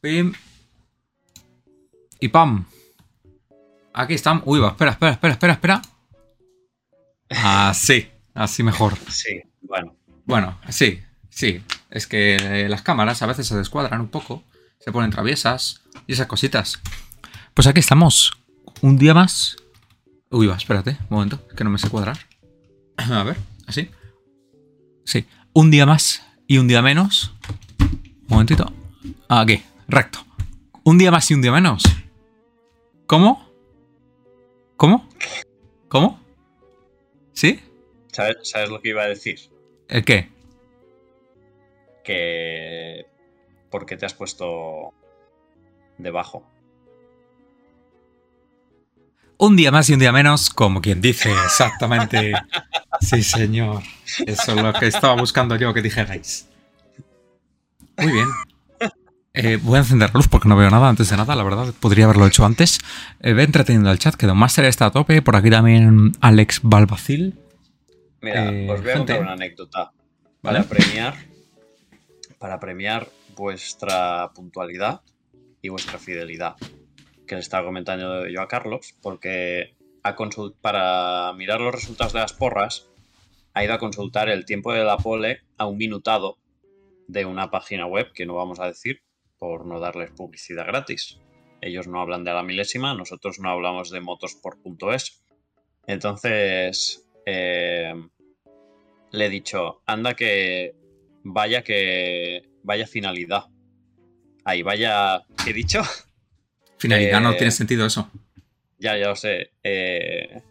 Pim. Y pam. Aquí están. Uy, va, espera, espera, espera, espera, espera. Así, así mejor. Sí, bueno. Bueno, sí, sí. Es que eh, las cámaras a veces se descuadran un poco, se ponen traviesas y esas cositas. Pues aquí estamos. Un día más. Uy, va, espérate, un momento, que no me sé cuadrar. A ver, así. Sí, un día más y un día menos. Un momentito. Aquí, recto. Un día más y un día menos. ¿Cómo? ¿Cómo? ¿Cómo? ¿Sí? ¿Sabes, ¿Sabes lo que iba a decir? ¿El qué? Que... ¿Por qué te has puesto debajo? Un día más y un día menos, como quien dice exactamente. Sí, señor. Eso es lo que estaba buscando yo que dijerais. Muy bien. Eh, voy a encender la luz porque no veo nada antes de nada, la verdad. Podría haberlo hecho antes. Eh, ve entreteniendo el chat, que Don Master está a tope. Por aquí también Alex Balbacil. Mira, Eh, os voy a gente. contar una anécdota. ¿Vale? Para premiar. Para premiar vuestra puntualidad y vuestra fidelidad. Que le estaba comentando yo a Carlos, porque para mirar los resultados de las porras, ha ido a consultar el tiempo de la pole a un minutado de una página web que no vamos a decir por no darles publicidad gratis. Ellos no hablan de la milésima, nosotros no hablamos de motosport.es. Entonces, eh, le he dicho, anda que vaya que vaya finalidad. Ahí, vaya, ¿qué he dicho? Finalidad, no Eh, tiene sentido eso. Ya, ya lo sé. eh,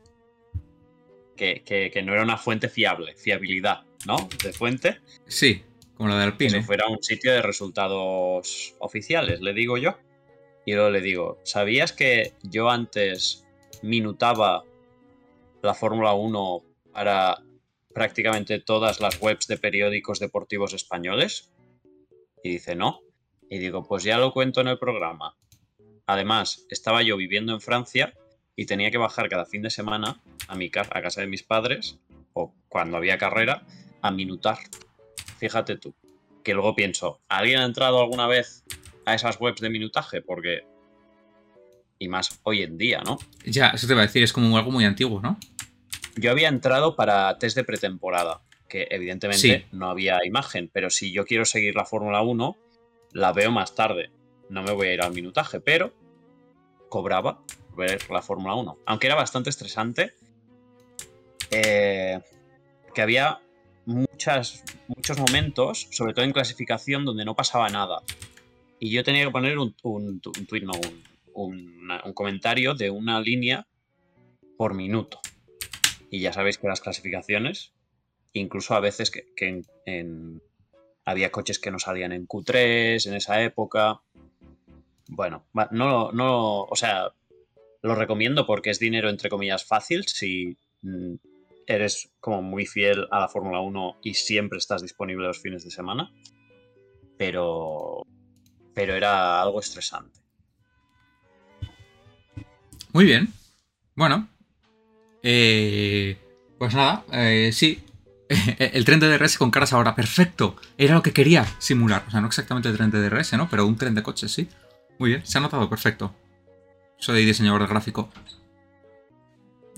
que, que- que no era una fuente fiable, fiabilidad, ¿no? De fuente. Sí, como la de Alpine. eso fuera un sitio de resultados oficiales, le digo yo. Y luego le digo, ¿sabías que yo antes minutaba la Fórmula 1 para prácticamente todas las webs de periódicos deportivos españoles? Y dice, no. Y digo, pues ya lo cuento en el programa. Además, estaba yo viviendo en Francia y tenía que bajar cada fin de semana a, mi ca- a casa de mis padres, o cuando había carrera, a minutar. Fíjate tú. Que luego pienso, ¿alguien ha entrado alguna vez a esas webs de minutaje? Porque... Y más hoy en día, ¿no? Ya, eso te iba a decir, es como algo muy antiguo, ¿no? Yo había entrado para test de pretemporada, que evidentemente Sí. no había imagen, pero si yo quiero seguir la Fórmula 1, la veo más tarde. No me voy a ir al minutaje, pero cobraba ver la Fórmula 1. Aunque era bastante estresante, eh, que había muchos momentos, sobre todo en clasificación, donde no pasaba nada. Y yo tenía que poner un, tuit, no, un, comentario de una línea por minuto. Y ya sabéis que las clasificaciones, incluso a veces que, en- había coches que no salían en Q3 en esa época. Bueno, no, no, o sea, lo recomiendo porque es dinero entre comillas fácil si mm, eres como muy fiel a la Fórmula 1 y siempre estás disponible los fines de semana. Pero, pero era algo estresante. Muy bien. Bueno. Eh, pues nada, eh, sí. El tren de DRS con caras ahora, perfecto. Era lo que quería simular. O sea, no exactamente el tren de DRS, ¿no? Pero un tren de coches, sí. Muy bien, se ha notado, perfecto. Soy diseñador de gráfico.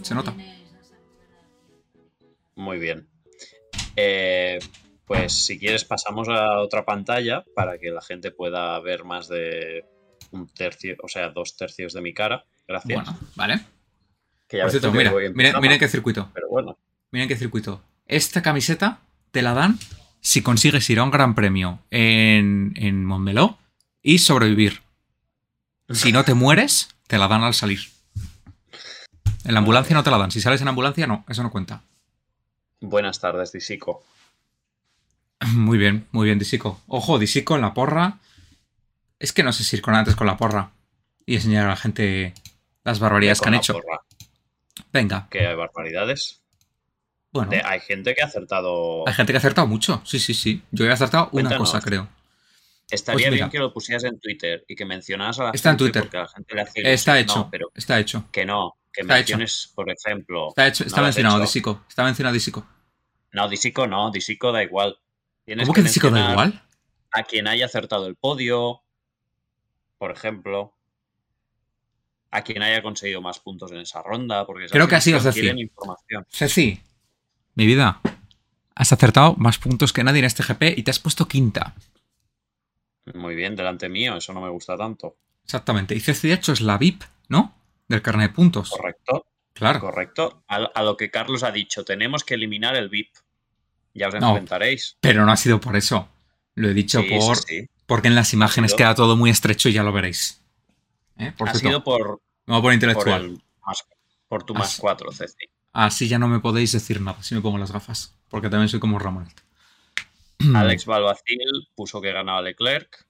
Se nota. Muy bien. Eh, pues si quieres pasamos a otra pantalla para que la gente pueda ver más de un tercio, o sea, dos tercios de mi cara. Gracias. Bueno, vale. Que ya Por cierto, que mira, voy en mira, pijama, mira en qué circuito. Pero bueno, Miren qué circuito. Esta camiseta te la dan si consigues ir a un gran premio en, en Montmeló y sobrevivir. Si no te mueres, te la dan al salir. En la ambulancia no te la dan. Si sales en ambulancia, no, eso no cuenta. Buenas tardes, Disico. Muy bien, muy bien, Disico. Ojo, Disico en la porra. Es que no sé si ir con antes con la porra y enseñar a la gente las barbaridades que han hecho. porra, Venga, Que hay barbaridades. bueno. De- hay gente que ha acertado. Hay gente que ha acertado mucho. Sí, sí, sí. Yo he acertado una cosa, creo. Estaría pues bien que lo pusieras en Twitter y que mencionaras a la Está en gente Twitter. porque la gente le hace Está hecho. No, pero Está hecho. que no. Que Está hecho. menciones, por ejemplo. Está hecho, ¿no está lo has mencionado hecho? Disico. Está mencionado Disico. No, Disico no, Disico da igual. Tienes ¿Cómo que Disico da igual? A quien haya acertado el podio, por ejemplo, a quien haya conseguido más puntos en esa ronda, porque Creo que ha sido Ceci. Ceci, mi vida, has acertado más puntos que nadie en este GP y te has puesto quinta. Muy bien, delante mío, eso no me gusta tanto. Exactamente. Y Ceci, de hecho, es la VIP, ¿no? Del carnet de puntos. Correcto. Claro. Correcto. A, a lo que Carlos ha dicho, tenemos que eliminar el VIP. Ya os No. enfrentaréis. Pero no ha sido por eso. Lo he dicho Sí, por. sí, sí. Porque en las imágenes queda todo muy estrecho y ya lo veréis. ¿Eh? Por Ha cierto, sido por, poner por, intelectual. el por tu más. 4, Ceci. Así ya no me podéis decir nada si me pongo las gafas. Porque también soy como Ramón. Alex Balbacil puso que ganaba Leclerc.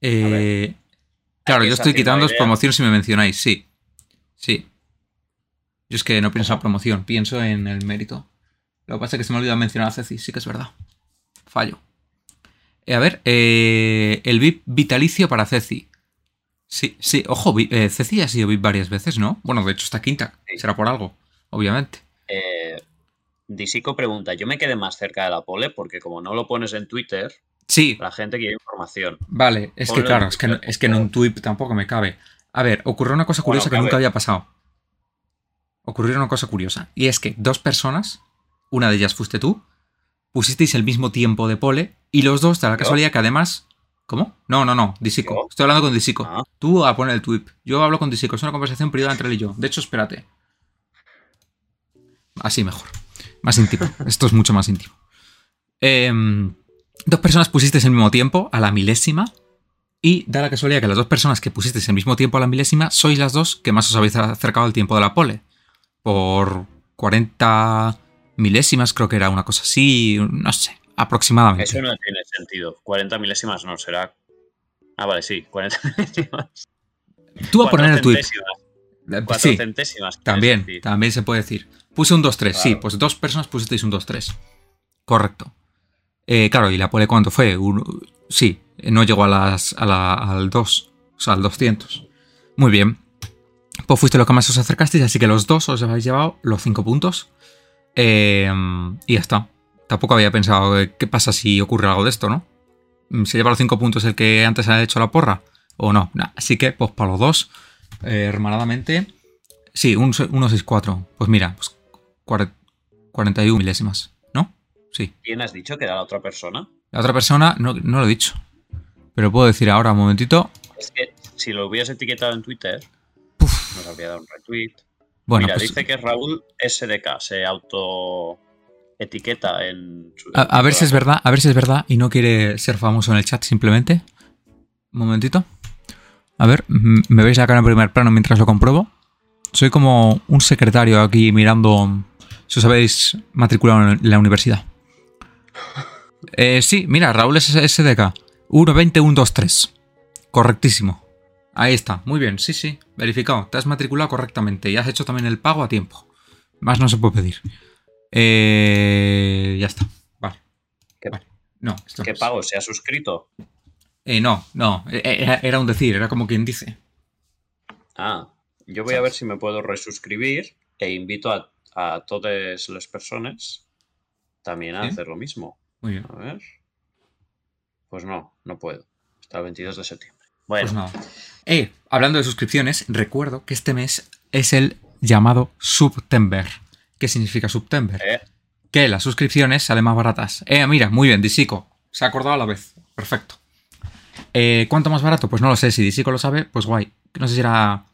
Eh, claro, yo estoy quitando promoción si me mencionáis, sí. Sí. Yo es que no pienso en promoción, pienso en el mérito. Lo que pasa es que se me olvidó mencionar a Ceci, sí que es verdad. Fallo. Eh, a ver, eh, el VIP vitalicio para Ceci. Sí, sí, ojo, eh, Ceci ha sido VIP varias veces, ¿no? Bueno, de hecho está quinta, Sí. será por algo, obviamente. Eh, Disico pregunta, yo me quedé más cerca de la pole porque como no lo pones en Twitter, Sí, la gente quiere información. Vale, es que claro, es que, no- es que en un tweet tampoco me cabe. A ver, ocurrió una cosa Bueno, curiosa que nunca había pasado. Ocurrió una cosa curiosa. Y es que dos personas, una de ellas fuiste tú, pusisteis el mismo tiempo de pole y los dos, de la casualidad que además... ¿Cómo? No, no, no, Disico. ¿Yo? Estoy hablando con Disico. Ah. Tú a poner el tweet. Yo hablo con Disico. Es una conversación privada entre él y yo. De hecho, espérate. Así mejor. Más íntimo. Esto es mucho más íntimo. Em, dos personas pusisteis el mismo tiempo, a la milésima. Y da la casualidad que las dos personas que pusisteis el mismo tiempo a la milésima sois las dos que más os habéis acercado al tiempo de la pole. Por 40 milésimas, creo que era una cosa así. No sé, aproximadamente. Eso no tiene sentido. 40 milésimas no, será... Ah, vale, sí, 40 milésimas. Tú a poner el tweet. centésimas, cuatro Sí, centésimas. También, decir. también se puede decir. Puse un 2-3, sí, pues dos personas pusisteis un 2-3. Correcto. Eh, claro, ¿y la pole cuánto fue? Un- sí, no llegó a las, al 2, o sea, al 200. Muy bien. Pues fuiste lo que más os acercasteis, así que los dos os habéis llevado los 5 puntos. Eh, y ya está. Tampoco había pensado qué pasa si ocurre algo de esto, ¿no? ¿Se lleva los 5 puntos el que antes ha hecho la porra? ¿O no? Así que, pues para los dos, eh, hermanadamente. Sí, un, 164. Pues mira, pues cuare- 41 milésimas. Sí. ¿Quién has dicho que era la otra persona? La otra persona, no, no lo he dicho. Pero puedo decir ahora un momentito. Es que si lo hubieras etiquetado en Twitter, nos habría dado un retweet. Bueno, Mira, pues, dice que es Raúl SDK, se auto etiqueta en su. a, a ver si es verdad, a ver si es verdad y no quiere ser famoso en el chat simplemente. Un momentito. A ver, me veis la cara en primer plano mientras lo compruebo. Soy como un secretario aquí mirando si os habéis matriculado en la universidad. Eh, sí, mira, Raúl es SDK. 120-123. Correctísimo. Ahí está, muy bien, sí, sí, verificado. Te has matriculado correctamente y has hecho también el pago a tiempo. Más no se puede pedir. Eh, ya está. Vale. ¿Qué, Vale. No, esto qué no pago? ¿Se ha suscrito? Eh, no, no. eh, Era, era un decir, era como quien dice. Ah, yo voy a ver si me puedo resuscribir e invito a, a todas las personas también a ¿Sí? hacer lo mismo. Muy bien. A ver. Pues no, no puedo. Hasta el 22 de septiembre. Bueno, Pues nada. Eh, hablando de suscripciones, recuerdo que este mes es el llamado Subtember. ¿Qué significa Subtember? eh, Que las suscripciones salen más baratas. Eh, mira, muy bien, Disico. Se ha acordado a la vez. Perfecto. Eh, ¿Cuánto más barato? Pues no lo sé. Si Disico lo sabe, pues guay. No sé si era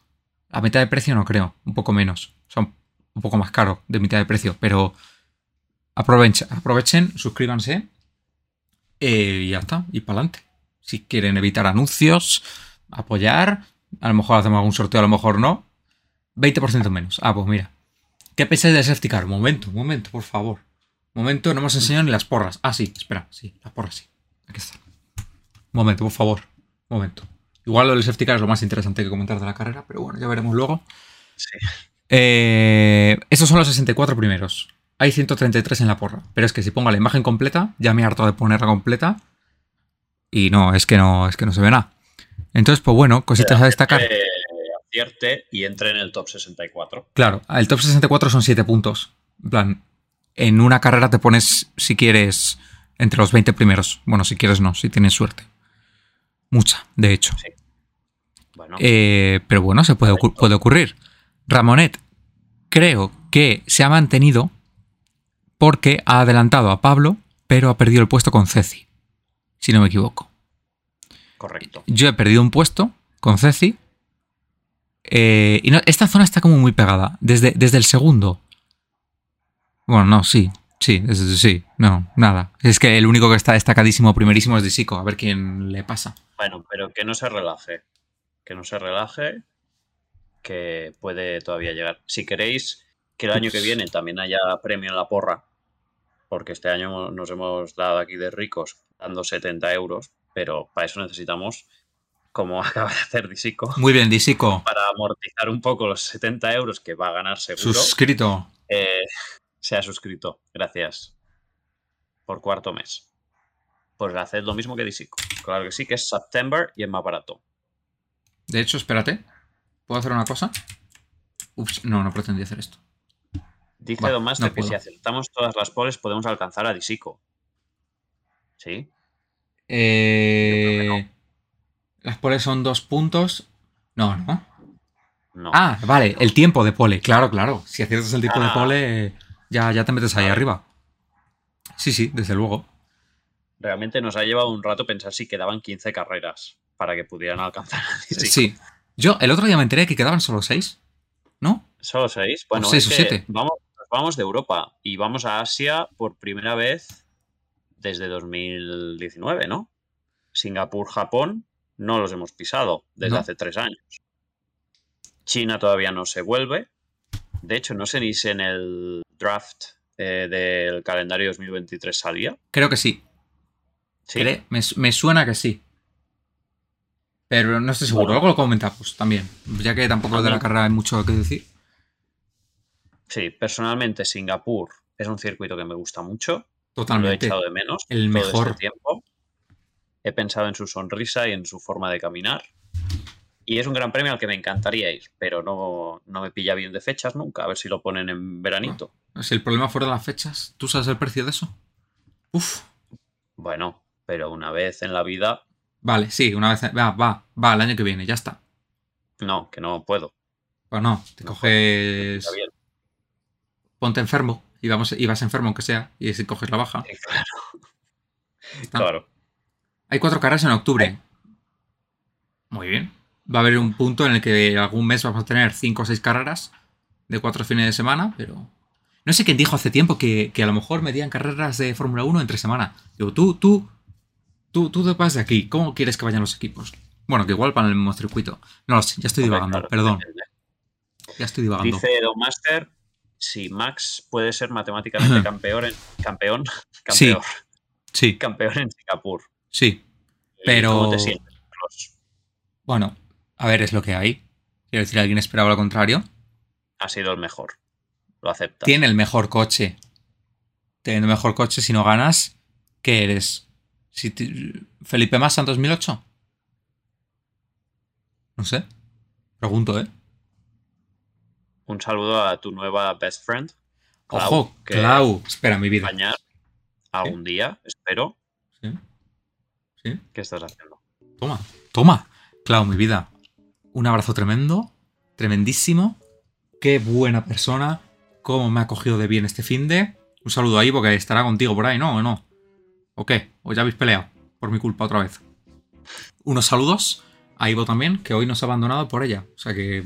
a mitad de precio, no creo. Un poco menos. Son un poco más caro de mitad de precio. Pero aprovechen, aprovechen suscríbanse. eh, y ya está. Y para adelante. Si quieren evitar anuncios, apoyar. A lo mejor hacemos algún sorteo, a lo mejor no. 20% menos. Ah, pues mira. ¿Qué pensáis del safety car? Un momento, un momento, por favor. Un momento, no hemos enseñado ni las porras. Ah, sí, espera, sí, las porras sí. Aquí está. Un momento, por favor. Un momento. Igual lo del safety car es lo más interesante que comentar de la carrera, pero bueno, ya veremos luego. sí. Eh, estos son los 64 primeros. Hay 133 en la porra. Pero es que si pongo la imagen completa, ya me harto de ponerla completa. Y no, es que no, es que no se ve nada. Entonces, pues bueno, cositas a destacar. Eh, acierte y entre en el top 64. Claro, el top 64 son 7 puntos. En plan, en una carrera te pones, si quieres, entre los 20 primeros. Bueno, si quieres no, si tienes suerte. Mucha, de hecho. Bueno, Eh, pero bueno, se puede, puede ocurrir. Ramonet creo que se ha mantenido porque ha adelantado a Pablo, pero ha perdido el puesto con Ceci, si no me equivoco. correcto. Yo he perdido un puesto con Ceci. eh, y no- esta zona está como muy pegada. Desde, desde el segundo. Bueno, no, sí. Sí, sí. No, nada. Es que el único que está destacadísimo primerísimo es Disico. A ver quién le pasa. Bueno, pero que no se relaje. Que no se relaje. Que puede todavía llegar. Si queréis que el año que Ups. viene también haya premio en la porra, porque este año nos hemos dado aquí de ricos dando 70 euros, pero para eso necesitamos, como acaba de hacer Disico, Muy bien, Disico. para amortizar un poco los 70 euros que va a ganar seguro, Suscrito. eh, se ha suscrito. Gracias. Por cuarto mes. Pues haced lo mismo que Disico. Claro que sí, que es September y es más barato. De hecho, espérate. ¿Puedo hacer una cosa? Ups, no, no pretendí hacer esto. Dice Va, Don Master no que si puedo. acertamos todas las poles podemos alcanzar a Disico. ¿Sí? Eh, Las poles son dos puntos. No, no. No. Ah, vale, el tiempo de pole. Claro, claro. Si aciertas el tiempo de Ah. pole, ya, ya te metes ahí arriba. Sí, sí, desde luego. Realmente nos ha llevado un rato pensar si quedaban 15 carreras para que pudieran alcanzar a Disico. Sí. Yo el otro día me enteré que quedaban solo seis. ¿No? Solo seis. Bueno, seis es o que siete. Vamos, nos vamos de Europa y vamos a Asia por primera vez desde 2019, ¿no? Singapur, Japón, no los hemos pisado desde No. hace tres años. China todavía no se vuelve. De hecho, no sé ni si en el draft eh, del calendario 2023 salía. Creo que sí. Sí. Me, me suena que sí. Pero no estoy seguro. Bueno. Luego lo comentamos también. Ya que tampoco de la carrera hay mucho que decir. Sí, personalmente Singapur es un circuito que me gusta mucho. Lo he Totalmente. echado de menos El todo mejor. este tiempo. He pensado en su sonrisa y en su forma de caminar. Y es un gran premio al que me encantaría ir, pero no, no me pilla bien de fechas nunca. A ver si lo ponen en veranito. Si el problema fuera las fechas, ¿tú sabes el precio de eso? Uf. Bueno, pero una vez en la vida, Vale, sí, una vez. Va, va, va, el año que viene, ya está. no, que no puedo. Pues no, te No coges. Ponte enfermo y, vamos, y vas enfermo aunque sea, y si coges la baja. Claro. claro. Hay cuatro carreras en octubre. Muy bien. Va a haber un punto en el que algún mes vamos a tener cinco o seis carreras de cuatro fines de semana, pero. No sé quién dijo hace tiempo que, que a lo mejor medían carreras de Fórmula 1 entre semana. Digo, tú, tú, tú, tú te vas de aquí. ¿Cómo quieres que vayan los equipos? Bueno, que igual para el mismo circuito. No lo sé, ya estoy divagando, perdón. Ya estoy divagando. Dice Don Master si Max puede ser matemáticamente campeón en, campeón, campeón, Sí, campeón en Singapur. sí. ¿Y Pero- ¿Cómo te sientes, Carlos? Bueno, a ver, es lo que hay. Quiero decir, alguien esperaba lo contrario. Ha sido el mejor. Lo acepta. Tiene el mejor coche. Teniendo el mejor coche, si no ganas, ¿qué eres? Si te- ¿Felipe Massa en 2008? No sé. Pregunto, ¿eh? Un saludo a tu nueva best friend. Clau, Ojo, que Clau. Espera, mi vida. acompañar algún día, espero. Sí. Sí. ¿Qué estás haciendo? Toma, toma. Clau, mi vida. Un abrazo tremendo, tremendísimo. Qué buena persona. Cómo me ha cogido de bien este fin de. Un saludo a Ivo que estará contigo por ahí, ¿no? ¿O no? ¿O qué? ¿O ya habéis peleado? Por mi culpa otra vez. Unos saludos a Ivo también, que hoy nos ha abandonado por ella. O sea que,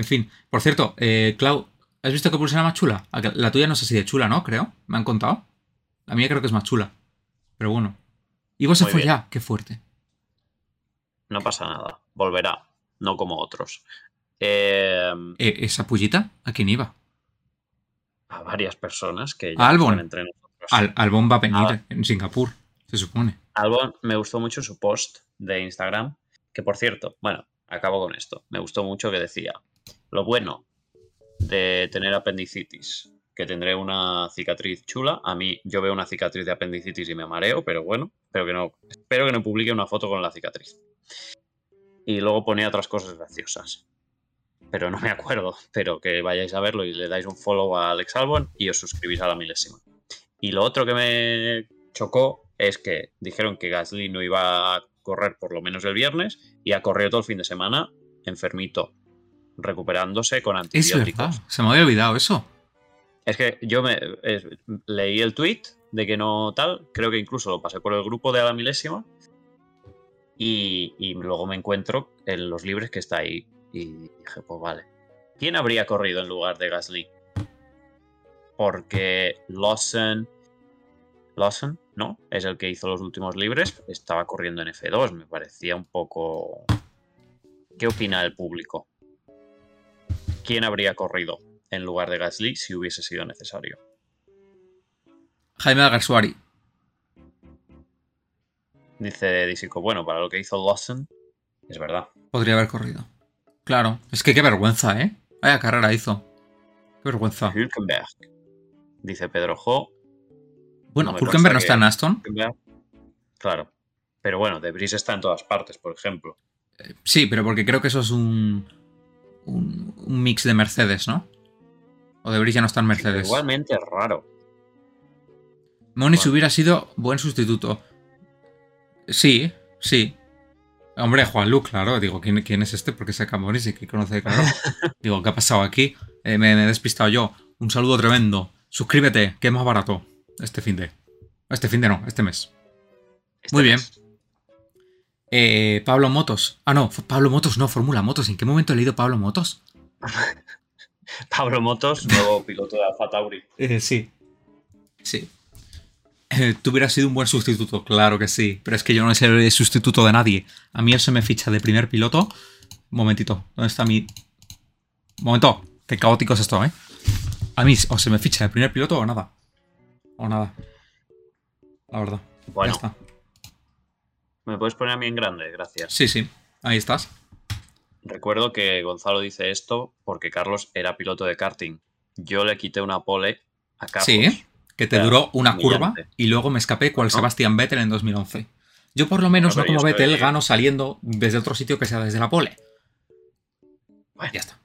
en fin. Por cierto, eh, Clau, ¿has visto qué pulsera más chula? Ah, La tuya no sé si de chula, ¿no? Creo. Me han contado. La mía creo que es más chula. Pero bueno. Ivo se Muy fue bien. ya. Qué fuerte. No pasa nada. Volverá. No como otros. Eh, Eh, ¿Esa pullita? ¿A quién iba? a varias personas que ya Albon. están entre nosotros. Al, Albon va a venir Ah. en Singapur, se supone. Albon me gustó mucho su post de Instagram, que por cierto, bueno, acabo con esto. Me gustó mucho que decía, lo bueno de tener apendicitis, que tendré una cicatriz chula. A mí yo veo una cicatriz de apendicitis y me mareo, pero bueno, espero que no, espero que no publique una foto con la cicatriz. Y luego ponía otras cosas graciosas. Pero no me acuerdo, pero que vayáis a verlo y le dais un follow a Alex Albon y os suscribís a la milésima. Y lo otro que me chocó es que dijeron que Gasly no iba a correr por lo menos el viernes y ha corrido todo el fin de semana enfermito, recuperándose con Es antibióticos. verdad, se me había olvidado eso. Es que yo me eh, leí el tweet de que no tal, creo que incluso lo pasé por el grupo de a la milésima y, y luego me encuentro en los libres que está ahí y dije, pues vale. ¿Quién habría corrido en lugar de Gasly? Porque Lawson, Lawson, ¿no? Es el que hizo los últimos libres, estaba corriendo en F2, me parecía un poco... ¿Qué opina el público? ¿Quién habría corrido en lugar de Gasly si hubiese sido necesario? Jaime Agarsuari. Dice Disico, bueno, para lo que hizo Lawson, es verdad. Podría haber corrido. Claro, es que qué vergüenza, ¿eh? Vaya carrera hizo. Qué vergüenza. Hülkenberg. Dice Pedro Jo. Bueno, no consta no está en Aston. Hülkenberg. Claro. Pero bueno, De Vries está en todas partes, por ejemplo. Sí, pero porque creo que eso es un, un, un mix de Mercedes, ¿no? O de ya no está en Mercedes. igualmente es raro. Moniz Bueno. hubiera sido buen sustituto. Sí, sí. Hombre, Juan Lu, claro. Digo, ¿quién, quién es este? Porque saca Moniz y que conoce, claro. Digo, ¿qué ha pasado aquí? Eh, me, me he despistado yo. Un saludo tremendo. Suscríbete, que es más barato. Este fin de. Este fin de no, este mes. Este Muy bien. Eh, Pablo Motos. Ah, no, Pablo Motos, no, Fórmula Motos. ¿En qué momento he leído Pablo Motos? Pablo Motos, nuevo piloto de Alfa Tauri. Eh, sí. Sí. Eh, tú hubieras sido un buen sustituto, claro que sí. Pero es que yo no soy el sustituto de nadie. A mí eso me ficha de primer piloto. Momentito. ¿Dónde está mi. Momento. Qué caótico es esto, ¿eh? A mí o se me ficha de primer piloto o nada. O nada. La verdad. Bueno, Ya está. ¿Me puedes poner a mí en grande? Gracias. Sí, sí. Ahí estás. Recuerdo que Gonzalo dice esto porque Carlos era piloto de karting. Yo le quité una pole a Carlos. Sí. Que te duró una curva y luego me escapé cual No. Sebastián Vettel en 2011. Yo por lo menos No, como estoy- Vettel gano saliendo desde otro sitio que sea desde la pole. Bueno. Ya está.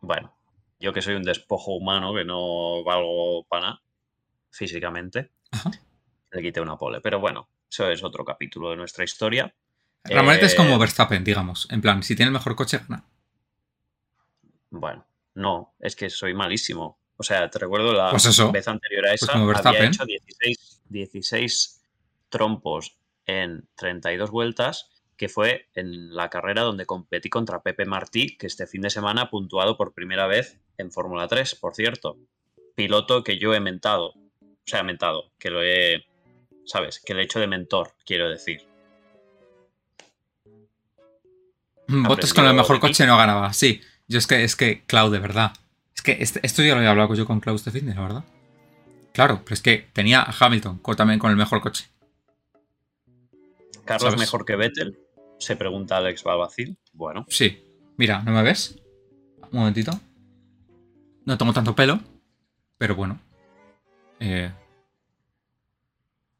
Bueno, yo que soy un despojo humano, que no valgo para nada físicamente, Ajá. le quité una pole. Pero bueno, eso es otro capítulo de nuestra historia. Realmente es Eh, como Verstappen, digamos. En plan, si tiene el mejor coche, gana. Bueno, no, es que soy malísimo. O sea, te recuerdo la Pues eso. vez anterior a esa, como había hecho 16, 16 trompos en 32 vueltas, que fue en la carrera donde competí contra Pepe Martí, que este fin de semana ha puntuado por primera vez en Fórmula 3, por cierto. Piloto que yo he mentado. O sea, mentado, que lo he. ¿Sabes? Que le he hecho de mentor, quiero decir. Botas con el mejor coche no ganaba. Sí. Yo es que, es que, Clau, de verdad. Es que este- esto ya lo había hablado yo con Clau este de, la verdad. Claro, pero es que tenía a Hamilton también con el mejor coche. Carlos ¿Sabes? mejor que Vettel, se pregunta Alex Babacil. Bueno, Sí. Mira, ¿no me ves? Un momentito. No tengo tanto pelo, pero bueno. Eh,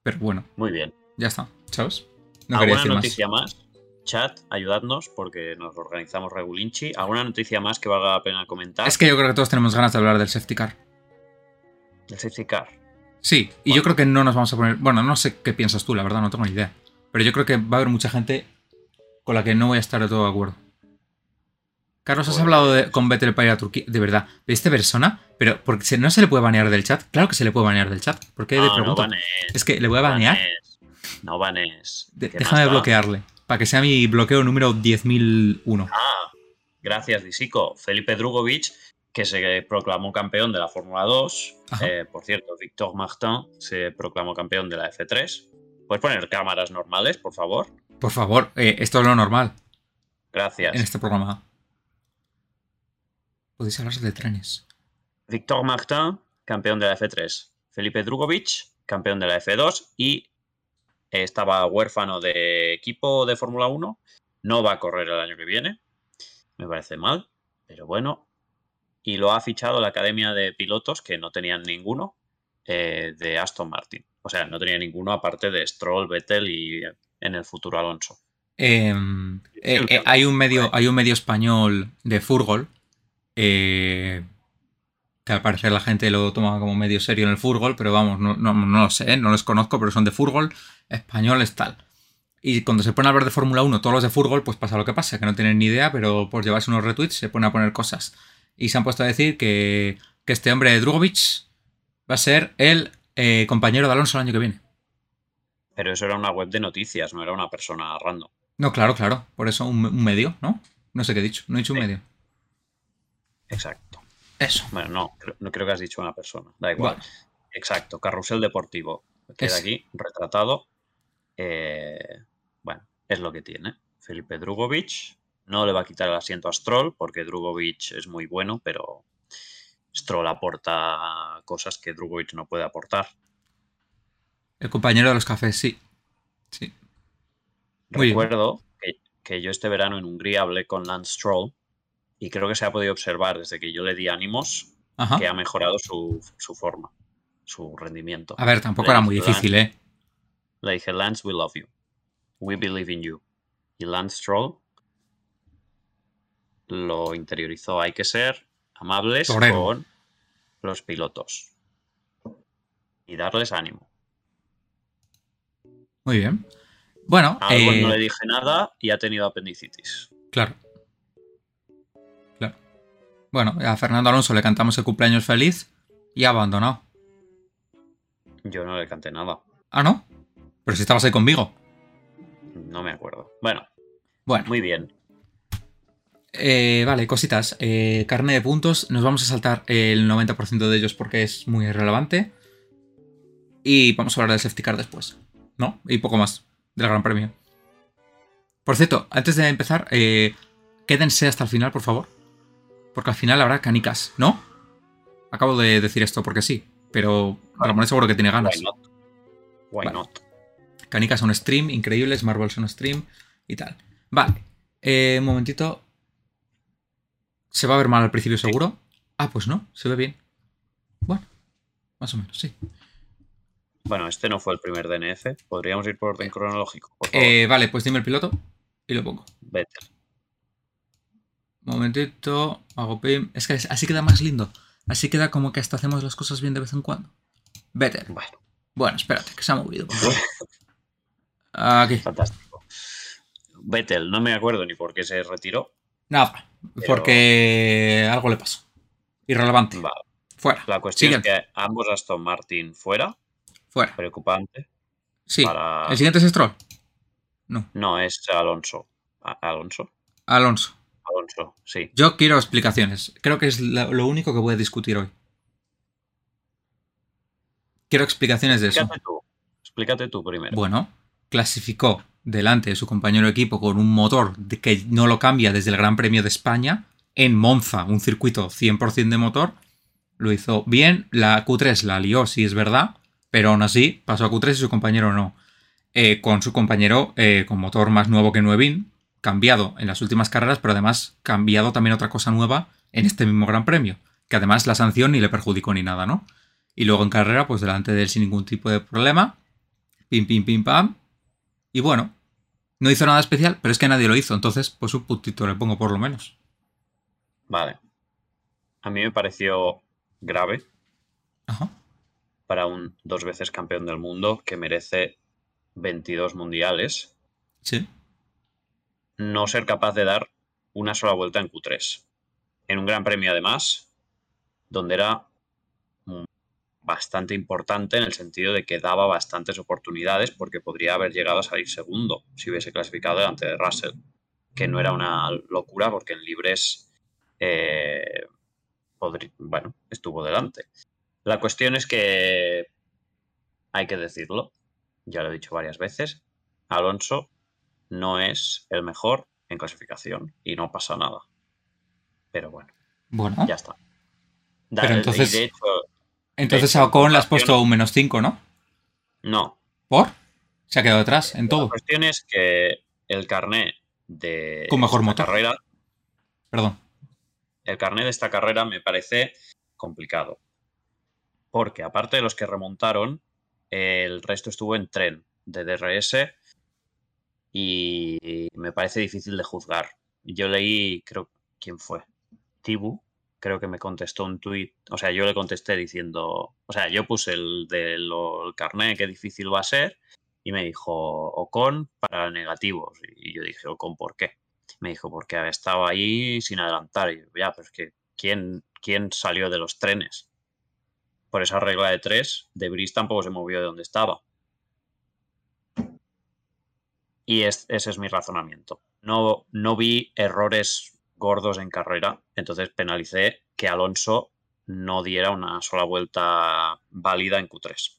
pero bueno, muy bien. ya está. ¿Sabes? No ¿Alguna decir noticia más? Chat, ayudadnos porque nos organizamos regulinchi. ¿Alguna noticia más que valga la pena comentar? Es que yo creo que todos tenemos ganas de hablar del safety car. El safety car. Sí, y yo creo que no nos vamos a poner. Bueno, no sé qué piensas tú, la verdad, no tengo ni idea. Pero yo creo que va a haber mucha gente con la que no voy a estar de todo de acuerdo. Carlos, has hablado de, con Vettel para ir a Turquía. De verdad, ¿de esta persona? Pero porque se- no se le puede banear del chat. Claro que se le puede banear del chat. ¿Por qué le No, no pregunto? banes, es que le voy a banear. No. De- ¿Qué déjame bloquearle. Para que sea mi bloqueo número 10.001. Ah, gracias, Disico. Felipe Drugovic, que se proclamó campeón de la Fórmula 2. Ajá. Eh, por cierto, Victor Martin se proclamó campeón de la F3. ¿Puedes poner cámaras normales, por favor? Por favor, eh, esto es lo normal Gracias. en este programa. Podéis hablar de trenes. Victor Martin, campeón de la F3. Felipe Drugovic, campeón de la F2 y estaba huérfano de equipo de Fórmula 1. No va a correr el año que viene. Me parece mal, pero bueno. Y lo ha fichado la Academia de Pilotos, que no tenían ninguno, eh, de Aston Martin. O sea, no tenía ninguno aparte de Stroll, Vettel y en el futuro Alonso. Eh, eh, eh, hay, un medio, hay un medio español de Furgol. Eh, que al parecer la gente lo toma como medio serio en el Furgol, pero vamos, no, no, no lo sé, ¿eh? no los conozco, pero son de Furgol, españoles tal. Y cuando se pone a hablar de Fórmula 1, todos los de fútbol, pues pasa lo que pasa, que no tienen ni idea, pero por llevarse unos retweets se pone a poner cosas. Y se han puesto a decir que, que este hombre, Drugovic, va a ser el eh, compañero de Alonso el año que viene. Pero eso era una web de noticias, no era una persona random. No, claro, claro. Por eso un, un medio, ¿no? No sé qué he dicho. No he dicho un medio. Exacto. Eso. Bueno, no, no creo que has dicho una persona. Da igual. Exacto, carrusel deportivo. Queda aquí retratado. Eh, bueno, es lo que tiene. Felipe Drugovic. No le va a quitar el asiento a Stroll porque Drugovic es muy bueno, pero Stroll aporta cosas que Drugovic no puede aportar. El compañero de los cafés, sí. Sí. Muy. Recuerdo que, que yo este verano en Hungría hablé con Lance Stroll y creo que se ha podido observar desde que yo le di ánimos Ajá. que ha mejorado su, su forma, su rendimiento. A ver, tampoco Le era muy difícil, ¿eh? Le dije, Lance, we love you. We believe in you. Y Lance Stroll lo interiorizó. Hay que ser amables Torero. con los pilotos y darles ánimo. Muy bien. Bueno, A eh, no le dije nada y ha tenido apendicitis. Claro. Bueno, a Fernando Alonso le cantamos el cumpleaños feliz y ha abandonado. Yo no le canté nada. Ah, ¿no? Pero si estabas ahí conmigo. No me acuerdo. Bueno, Bueno, muy bien. eh, vale, cositas. Eh, carne de puntos. Nos vamos a saltar el 90% de ellos porque es muy irrelevante. Y vamos a hablar del safety car después. ¿No? Y poco más del Gran Premio. Por cierto, antes de empezar, eh, quédense hasta el final, por favor. Porque al final habrá canicas, ¿no? Acabo de decir esto porque sí. Pero Ramón seguro que tiene ganas. Why not? Why Vale. not? Canicas son stream, increíbles, Marvel son stream y tal. Vale. Eh, un momentito. ¿Se va a ver mal al principio seguro? Ah, pues no, se ve bien. Bueno, más o menos, sí. Bueno, este no fue el primer DNF. Podríamos ir por orden cronológico. Por favor. Eh, vale, pues dime el piloto y lo pongo. Vettel. Momentito, hago pim. Es que así queda más lindo. Así queda como que hasta hacemos las cosas bien de vez en cuando. Vettel. Bueno, Bueno, espérate, que se ha movido. Aquí. fantástico. Vettel, no me acuerdo ni por qué se retiró. Nada, Pero- porque algo le pasó. Irrelevante. Vale. Fuera. La cuestión Siguiente. es que ambos Aston Martin fuera, Fuera. preocupante. Sí. para- ¿El siguiente es Stroll? No. No, es Alonso. Alonso. Alonso. Alonso, sí. Yo quiero explicaciones. Creo que es lo único que voy a discutir hoy. Quiero explicaciones de eso. Explícate tú. Explícate tú primero. Bueno, clasificó delante de su compañero de equipo con un motor que no lo cambia desde el Gran Premio de España en Monza, un circuito 100% de motor. Lo hizo bien, la Q3 la lió, sí es verdad, pero aún así pasó a Q3 y su compañero no. Eh, con su compañero eh, con motor más nuevo que Nuevin, cambiado en las últimas carreras, pero además cambiado también otra cosa nueva en este mismo Gran Premio, que además la sanción ni le perjudicó ni nada, ¿no? Y luego en carrera, pues delante de él sin ningún tipo de problema, pim, pim, pim, pam. Y bueno, no hizo nada especial, pero es que nadie lo hizo, entonces pues un puntito le pongo por lo menos. Vale. A mí me pareció grave Ajá. para un dos veces campeón del mundo que merece 22 mundiales Sí. No ser capaz de dar una sola vuelta en Q3. En un gran premio, además, donde era bastante importante en el sentido de que daba bastantes oportunidades porque podría haber llegado a salir segundo si hubiese clasificado delante de Russell, que no era una locura porque en libres, eh, bueno, estuvo delante. La cuestión es que hay que decirlo, ya lo he dicho varias veces, Alonso no es el mejor en clasificación y no pasa nada. Pero bueno, Bueno. ya está. Pero Da- y entonces- de hecho, Entonces de hecho, a Ocon le has puesto un menos 5, ¿no? no. ¿Por? Se ha quedado atrás en La todo. cuestión es que el carné de Con mejor esta motor. carrera, Perdón. el carné de esta carrera me parece complicado. Porque aparte de los que remontaron, el resto estuvo en tren de DRS y me parece difícil de juzgar. Yo leí, creo, ¿quién fue? Tibu, creo que me contestó un tuit, o sea, yo le contesté diciendo, o sea, yo puse el del carné, qué difícil va a ser, y me dijo Ocon para negativos. Y yo dije, Ocon, ¿por qué? Me dijo, porque había estado ahí sin adelantar. Y yo, ya, pero es que ¿quién, ¿quién salió de los trenes? Por esa regla de tres, De Bris tampoco se movió de donde estaba. Y ese es mi razonamiento. No, no vi errores gordos en carrera, entonces penalicé que Alonso no diera una sola vuelta válida en Q3.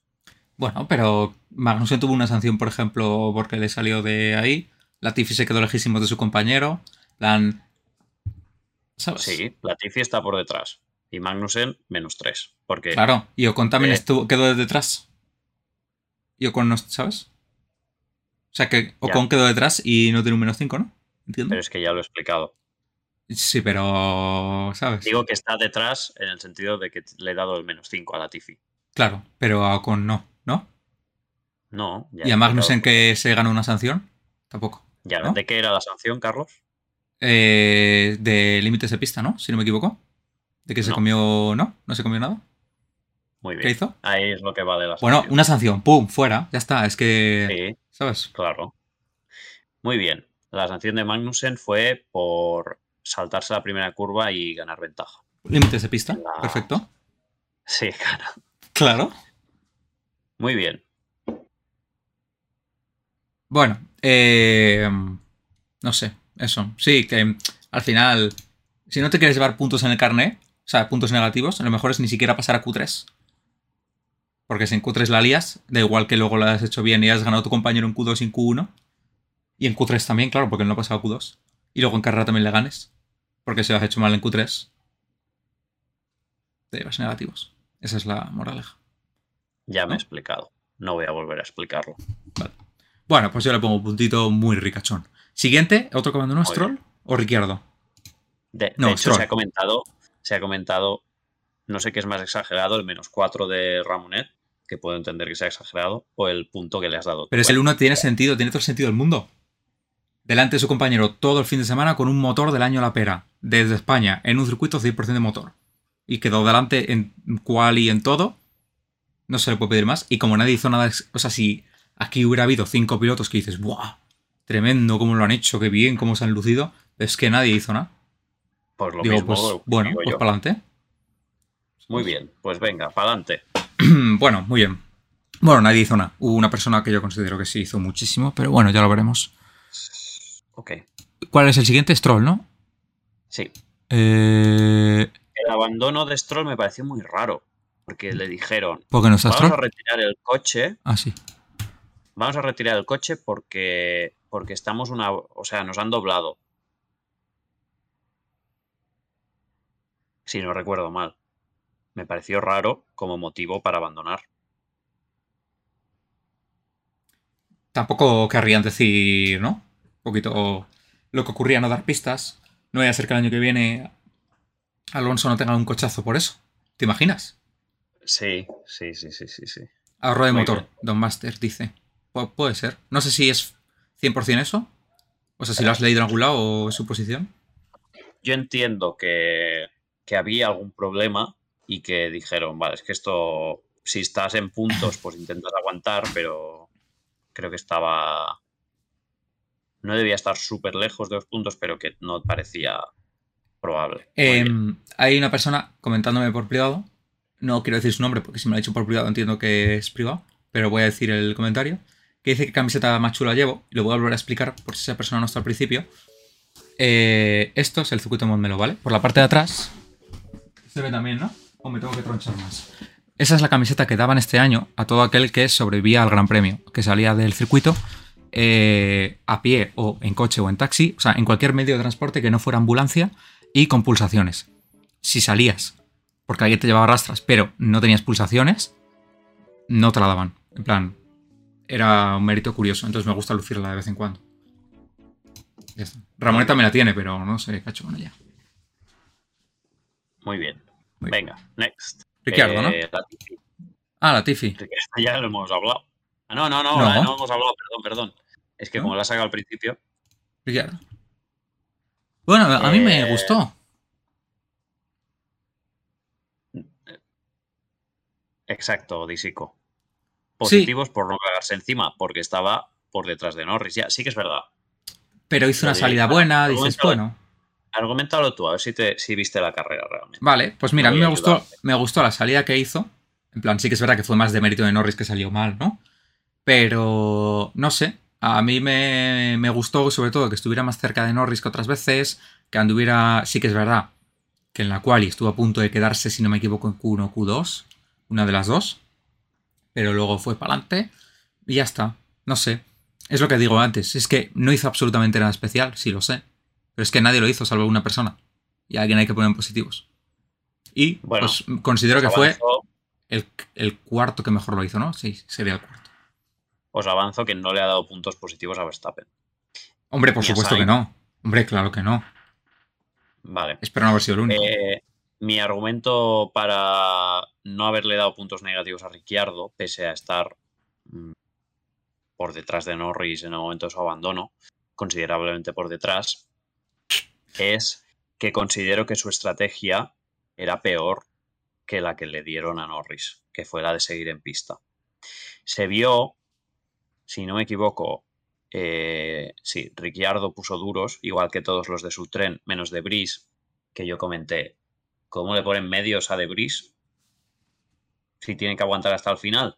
Bueno, pero Magnussen tuvo una sanción, por ejemplo, porque le salió de ahí. Latifi se quedó lejísimo de su compañero. Lan... ¿Sabes? Sí, Latifi está por detrás. Y Magnussen menos 3. Porque, claro, y Ocon también eh, estuvo, quedó detrás. Y Ocon no, ¿sabes? O sea que Ocon quedó detrás y no tiene un menos 5, ¿no? Entiendo. Pero es que ya lo he explicado. Sí, pero. ¿Sabes? Digo que está detrás en el sentido de que le he dado el menos 5 a Latifi. Claro, pero a Ocon no, ¿no? No. ¿Y a Magnussen que se ganó una sanción? Tampoco. Ya, ¿De qué era la sanción, Carlos? Eh, de límites de pista, ¿no? Si no me equivoco. De que se comió. ¿No? ¿No se comió nada? Muy bien. ¿Qué hizo? Ahí es lo que vale la sanción. Bueno, una sanción. ¡Pum! Fuera. Ya está. Es que. Sí. ¿Sabes? Claro. Muy bien. La sanción de Magnussen fue por saltarse la primera curva y ganar ventaja. Límites de pista. Perfecto. Sí, claro. Claro. Muy bien. Bueno, eh, no sé, eso. Sí, que al final, si no te quieres llevar puntos en el carnet, o sea, puntos negativos, a lo mejor es ni siquiera pasar a Q3. Porque si en Q3 la lías, da igual que luego la has hecho bien y has ganado a tu compañero en Q2 y en Q1. Y en Q3 también, claro, porque no ha pasado a Q2. Y luego en carrera también le ganes. Porque si lo has hecho mal en Q3, te llevas negativos. Esa es la moraleja. Ya me he explicado. No voy a volver a explicarlo. Vale. Bueno, pues yo le pongo un puntito muy ricachón. Siguiente, otro comando no, Stroll o Ricciardo. De, hecho, se ha comentado, se ha comentado, no sé qué es más exagerado, el menos 4 de Ramonet, que puedo entender que sea exagerado, o el punto que le has dado. Pero es el uno tiene sentido, tiene todo el sentido del mundo. Delante de su compañero todo el fin de semana con un motor del año la pera, desde España, en un circuito 100% de motor. Y quedó delante en cual y en todo. No se le puede pedir más. Y como nadie hizo nada, o sea, si aquí hubiera habido cinco pilotos que dices, ¡buah! Tremendo cómo lo han hecho, qué bien, cómo se han lucido. Es que nadie hizo nada. Pues lo Digo, pues, bueno, pues para adelante. Muy bien, pues venga, para adelante. Bueno, muy bien. Bueno, nadie hizo nada. Hubo una persona que yo considero que sí hizo muchísimo, pero bueno, ya lo veremos. Ok. ¿Cuál es el siguiente? Stroll, ¿no? Sí. Eh, el abandono de Stroll me pareció muy raro. Porque le dijeron. ¿Por no está Vamos a retirar el coche. Ah, sí vamos a retirar el coche porque, porque estamos una, o sea, nos han doblado. Si no recuerdo mal. Me pareció raro como motivo para abandonar. Tampoco querrían decir, ¿no? Un poquito lo que ocurría, no dar pistas. No voy a ser que el año que viene Alonso no tenga un cochazo por eso. ¿Te imaginas? Sí, sí, sí, sí, sí, sí. Ahorro de motor, Don Master dice puede ser. No sé si es 100% eso. O sea, si lo has leído en algún lado o es suposición. Yo entiendo que, había algún problema y que dijeron, vale, es que esto, si estás en puntos, pues intentas aguantar, pero creo que estaba... No debía estar súper lejos de los puntos, pero que no parecía probable. Em, hay una persona comentándome por privado. No quiero decir su nombre porque si me lo ha dicho por privado entiendo que es privado, pero voy a decir el comentario que dice que camiseta más chula llevo, y lo voy a volver a explicar por si esa persona no está al principio. Eh, esto es el circuito Montmelo, ¿vale? Por la parte de atrás se ve también, ¿no? O me tengo que tronchar más. Esa es la camiseta que daban este año a todo aquel que sobrevivía al Gran Premio, que salía del circuito eh, a pie o en coche o en taxi, o sea, en cualquier medio de transporte que no fuera ambulancia y con pulsaciones. Si salías porque alguien te llevaba rastras, pero no tenías pulsaciones, no te la daban. En plan, era un mérito curioso, entonces me gusta lucirla de vez en cuando. Ya Ramoneta me la tiene, pero no sé, cacho con ella. Muy bien. Venga, next. Ricardo, ¿no? Eh, ah, la Tiffy. Ya lo hemos hablado. Ah, no, no, no, no, hemos hablado, perdón, perdón. Es que como la sacado al principio. Ricardo. Bueno, a mí me eh, gustó. Exacto, Disico. positivos por no cagarse encima, porque estaba por detrás de Norris. Ya, sí que es verdad. Pero hizo una salida buena, dices, bueno. Argumentalo tú, a ver si, te, si viste la carrera realmente. Vale, pues mira, a mí me gustó, me gustó la salida que hizo. En plan, sí que es verdad que fue más de mérito de Norris que salió mal, ¿no? Pero, no sé, a mí me, me gustó sobre todo que estuviera más cerca de Norris que otras veces, que anduviera, sí que es verdad, que en la quali estuvo a punto de quedarse, si no me equivoco, en Q1 o Q2, una de las dos, pero luego fue para adelante y ya está, no sé. Es lo que digo antes, es que no hizo absolutamente nada especial, sí lo sé, pero es que nadie lo hizo salvo una persona y a alguien hay que poner en positivos. Y Bueno, pues considero que fue el, el cuarto que mejor lo hizo, ¿no? Sí, sería el cuarto. os avanzo que no le ha dado puntos positivos a Verstappen. Hombre, por Ni supuesto que no. Hombre, claro que no. Vale. Espero no haber sido el único. Eh, mi argumento para no haberle dado puntos negativos a Ricciardo, pese a estar mm, por detrás de Norris en el momento de su abandono, considerablemente por detrás, es que considero que su estrategia era peor que la que le dieron a Norris, que fue la de seguir en pista. Se vio, si no me equivoco, eh, sí, Ricciardo puso duros, igual que todos los de su tren, menos de Brice, que yo comenté. ¿Cómo le ponen medios a De Brice? Si tiene que aguantar hasta el final.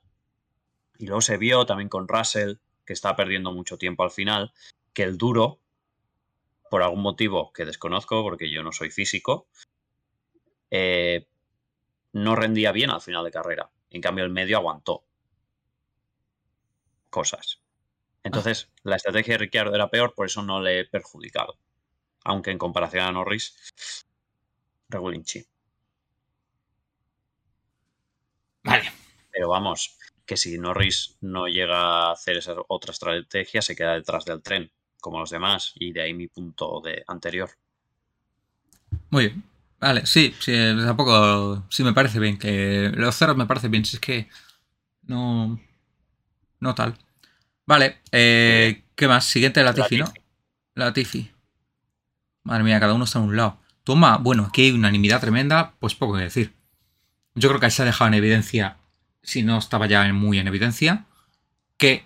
Y luego se vio también con Russell, que está perdiendo mucho tiempo al final, que el duro, por algún motivo que desconozco, porque yo no soy físico, eh, no rendía bien al final de carrera. En cambio, el medio aguantó cosas. Entonces, la estrategia de Ricciardo era peor, por eso no le he perjudicado. Aunque en comparación a Norris, regulinchi. Vale. Pero vamos, que si Norris no llega a hacer esa otra estrategia, se queda detrás del tren, como los demás, y de ahí mi punto de anterior. Muy bien. Vale, sí, sí, tampoco. Sí, me parece bien. Que los ceros me parece bien. Si es que. No. No tal. Vale, eh, ¿qué más? Siguiente, Latifi, ¿no? Latifi. Madre mía, cada uno está en un lado. Toma, bueno, aquí hay unanimidad tremenda, pues poco que decir. Yo creo que ahí se ha dejado en evidencia, si no estaba ya muy en evidencia, que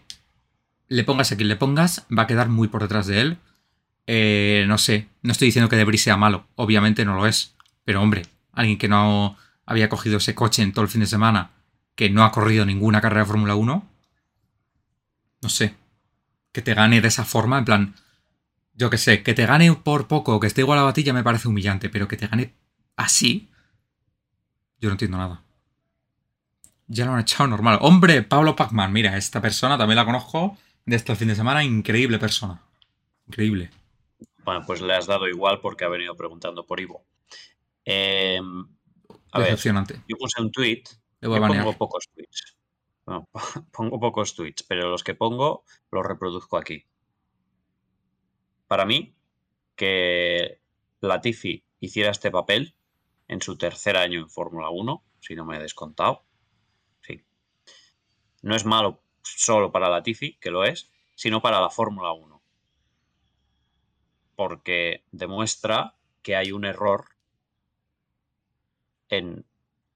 le pongas a quien le pongas, va a quedar muy por detrás de él. Eh, no sé, no estoy diciendo que Debris sea malo, obviamente no lo es. Pero hombre, alguien que no había cogido ese coche en todo el fin de semana, que no ha corrido ninguna carrera de Fórmula 1, no sé, que te gane de esa forma, en plan, yo que sé, que te gane por poco, que esté igual a Batilla me parece humillante, pero que te gane así, yo no entiendo nada. Ya lo han echado normal. Hombre, Pablo Pacman, mira, esta persona también la conozco de este fin de semana, increíble persona. Increíble. Bueno, pues le has dado igual porque ha venido preguntando por Ivo. Eh, a ver, Decepcionante. yo puse un tweet Yo banear. pongo pocos tweets. Bueno, pongo pocos tweets, pero los que pongo los reproduzco aquí. Para mí, que Latifi hiciera este papel en su tercer año en Fórmula 1, si no me he descontado, sí. No es malo solo para Latifi, que lo es, sino para la Fórmula 1. Porque demuestra que hay un error en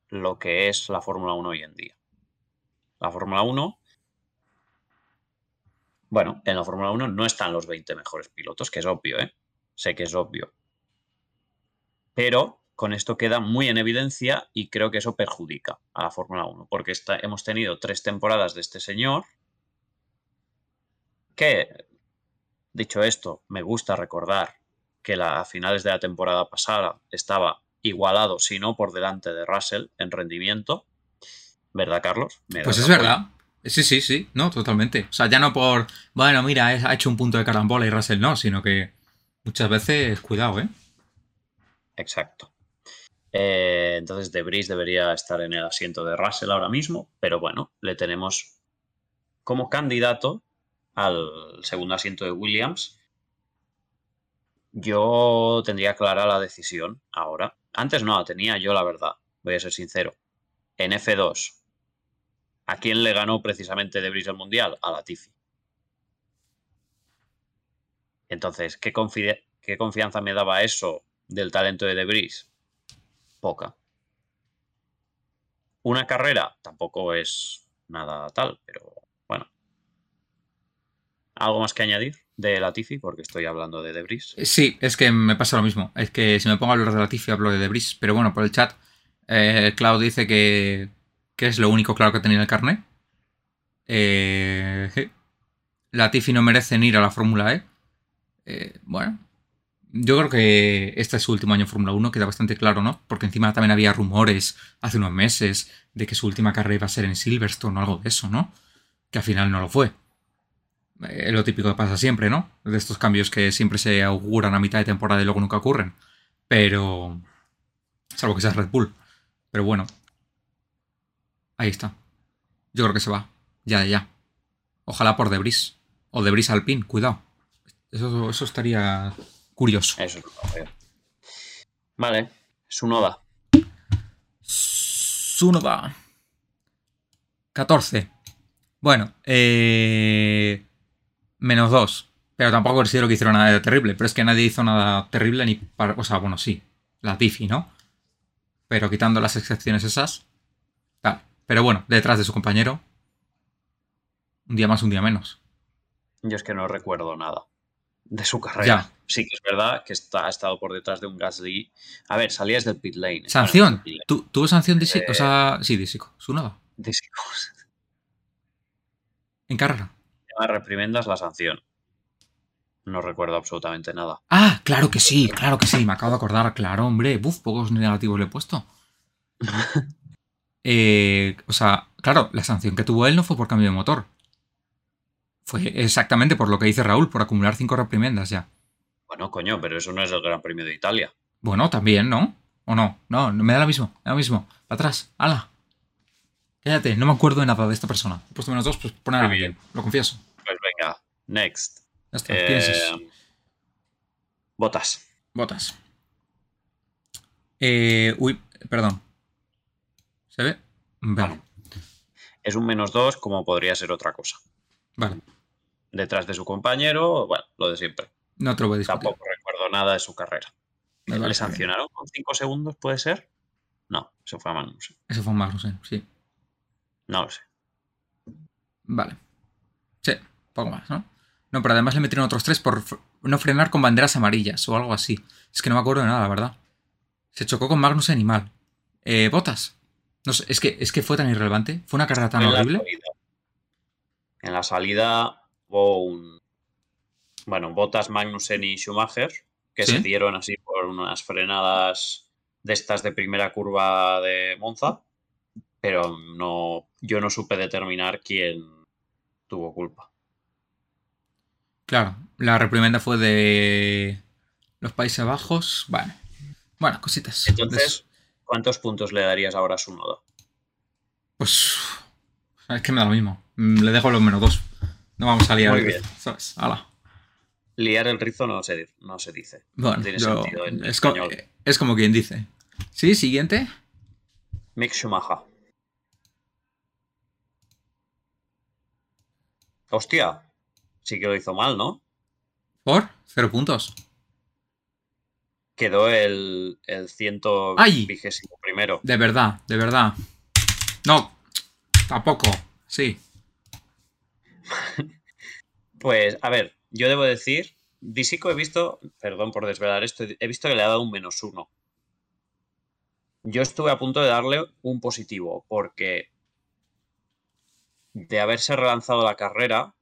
lo que es la Fórmula 1 hoy en día. La Fórmula 1, bueno, en la Fórmula 1 no están los 20 mejores pilotos, que es obvio, ¿eh? Sé que es obvio. Pero con esto queda muy en evidencia y creo que eso perjudica a la Fórmula 1, porque está- hemos tenido tres temporadas de este señor que, dicho esto, me gusta recordar que la, a finales de la temporada pasada estaba igualado, si no por delante de Russell en rendimiento. ¿Verdad, Carlos? Pues es verdad. Sí, sí, sí, no, totalmente. O sea, ya no por, bueno, mira, ha hecho un punto de carambola y Russell no, sino que muchas veces, cuidado, ¿eh? Exacto. Eh, entonces, Debris debería estar en el asiento de Russell ahora mismo, pero bueno, le tenemos como candidato al segundo asiento de Williams. Yo tendría clara la decisión ahora. Antes no la tenía yo, la verdad, voy a ser sincero. En F2, ¿a quién le ganó precisamente Debris el Mundial? A Latifi. Entonces, ¿qué, qué confianza me daba eso del talento de Debris? Poca. Una carrera tampoco es nada tal, pero bueno. ¿Algo más que añadir de Latifi? Porque estoy hablando de Debris. Eh, Sí, es que me pasa lo mismo. Es que si me pongo a hablar de Latifi hablo de Debris. Pero bueno, por el chat, eh, dice que, que es lo único claro que tenía en el carnet. Eh. Latifi no merecen ir a la Fórmula E. Eh, bueno, yo creo que este es su último año en Fórmula 1, queda bastante claro, ¿no? Porque encima también había rumores hace unos meses de que su última carrera iba a ser en Silverstone o algo de eso, ¿no? Que al final no lo fue. Eh, lo típico que pasa siempre, ¿no? De estos cambios que siempre se auguran a mitad de temporada y luego nunca ocurren. Pero. Salvo que sea Red Bull. Pero bueno. Ahí está. Yo creo que se va. Ya, ya. Ojalá por Debris. O Debris Alpine, cuidado. Eso, eso estaría curioso. Eso es lo que veo. Vale, Sunoda. Sunoda. 14. Bueno, eh... Menos 2. Pero tampoco considero que hicieron nada de terrible. Pero es que nadie hizo nada terrible ni para... O sea, bueno, sí. La Tiffy, ¿no? Pero quitando las excepciones esas. Tal. Pero bueno, detrás de su compañero. Un día más, un día menos. Yo es que no recuerdo nada de su carrera. Ya. Sí que es verdad que está, ha estado por detrás de un Gasly. A ver, salías del pit lane. ¿Sanción? Pit lane. ¿Tu- ¿Tuvo sanción de sí? O Eh, sea, sí, de Sico. Sunoda. Cosas. En carrera. Reprimendas la sanción. No recuerdo absolutamente nada. Ah, claro que sí, claro que sí. Me acabo de acordar. Claro, hombre. Buf, pocos negativos le he puesto. Eh, o sea, claro, la sanción que tuvo él no fue por cambio de motor. Fue exactamente por lo que dice Raúl, por acumular cinco reprimendas ya. Bueno, coño, pero eso no es el Gran Premio de Italia. Bueno, también, ¿no? ¿O no? No, me da lo mismo, me da lo mismo. Para atrás, ala. Cállate, no me acuerdo de nada de esta persona. He puesto menos dos, pues poner a alguien. Lo confieso. Pues venga, next. Ya está. Eh, Botas. Botas. Eh, uy, perdón. ¿Se ve? Vale, Es un menos dos, como podría ser otra cosa. vale. Detrás de su compañero, bueno, lo de siempre. No te lo voy a discutir. Tampoco recuerdo nada de su carrera. Me ¿Le bien. sancionaron con 5 segundos, puede ser? No, se fue a Magnussen. Eso fue un Magnussen, sí. No lo sé. Vale. Sí, poco más, ¿no? No, pero además le metieron otros tres por no frenar con banderas amarillas o algo así. Es que no me acuerdo de nada, la verdad. Se chocó con Magnussen y mal. Eh, Botas. No sé, es que, es que fue tan irrelevante. Fue una carrera tan en horrible. En la salida un. Bueno, Bottas, Magnussen y Schumacher, que Sí. se dieron así por unas frenadas de estas de primera curva de Monza, pero no, yo no supe determinar quién tuvo culpa. Claro, la reprimenda fue de los Países Bajos. Bueno, bueno, cositas. Entonces, ¿cuántos puntos le darías ahora a su nodo? Pues. Es que me da lo mismo. Le dejo los menos dos. No vamos a liar. Muy el- bien. ¿Sabes? Hala. Liar el rizo no se, no se dice. Bueno, tiene yo- sentido en es, co- es como quien dice. Sí, siguiente. Mick Schumacher. Hostia, sí que lo hizo mal, ¿no? Por cero puntos. Quedó el, el ciento ¡Ay! vigésimo primero. De verdad, de verdad. No, tampoco. Sí. Pues, a ver, yo debo decir, Disico he visto, perdón por desvelar esto, he visto que le ha dado un menos uno. Yo estuve a punto de darle un positivo, porque de haberse relanzado la carrera,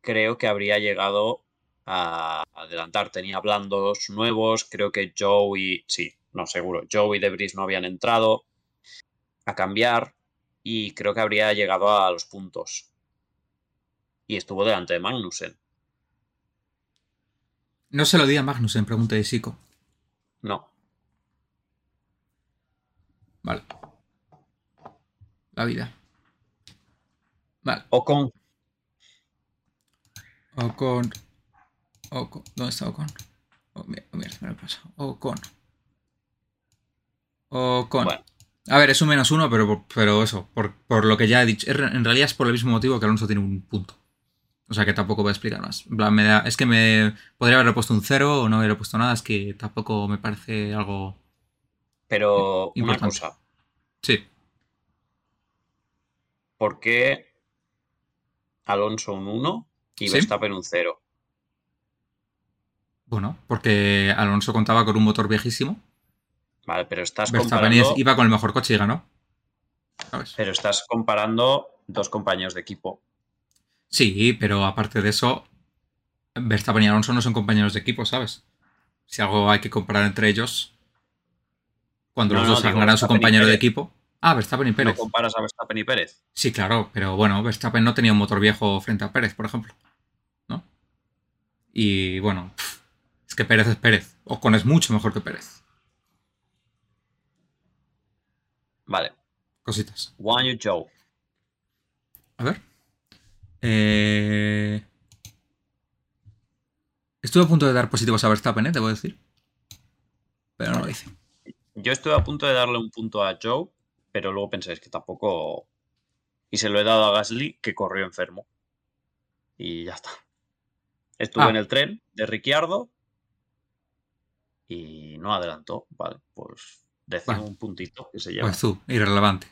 creo que habría llegado a adelantar. Tenía blandos nuevos, creo que Joe y. Sí, no, seguro. Joe y Debris no habían entrado a cambiar y creo que habría llegado a los puntos. Y estuvo delante de Magnussen. No se lo di a Magnussen, pregunta de Sico. No, Vale. La vida. Vale. Ocon. Ocon. Ocon. ¿Dónde está Ocon? Oh, mira, mira, me lo he pasado. Ocon. Ocon. Bueno. A ver, es un menos uno, pero, pero eso, por, por lo que ya he dicho. En realidad es por el mismo motivo que Alonso tiene un punto. O sea que tampoco voy a explicar más. Me da- es que me podría haberle puesto un cero o no haberle puesto nada. Es que tampoco me parece algo. Pero una Importante. cosa, Sí. ¿por qué Alonso un 1 y Sí. Verstappen un 0? Bueno, porque Alonso contaba con un motor viejísimo. Vale, pero estás Verstappen comparando, iba con el mejor coche y ganó. ¿Sabes? pero estás comparando dos compañeros de equipo. Sí, pero aparte de eso, Verstappen y Alonso no son compañeros de equipo, ¿sabes? Si algo hay que comparar entre ellos, cuando No, los no, dos ganado su compañero de equipo. Ah, Verstappen y Pérez. No comparas a Verstappen y Pérez. Sí, claro, pero bueno, Verstappen no tenía un motor viejo frente a Pérez, por ejemplo. ¿No? Y bueno, es que Pérez es Pérez. Ocon es mucho mejor que Pérez. Vale. Cositas. Wang Yu Zhou. A ver. Eh... Estuve a punto de dar positivos a Verstappen, ¿eh? Debo decir. Pero no lo hice. Yo estuve a punto de darle un punto a Joe, pero luego pensáis que tampoco. Y se lo he dado a Gasly, que corrió enfermo. Y ya está. Estuve Ah. en el tren de Ricciardo y no adelantó. Vale, pues Bueno. un puntito que se lleva. Pues tú, irrelevante.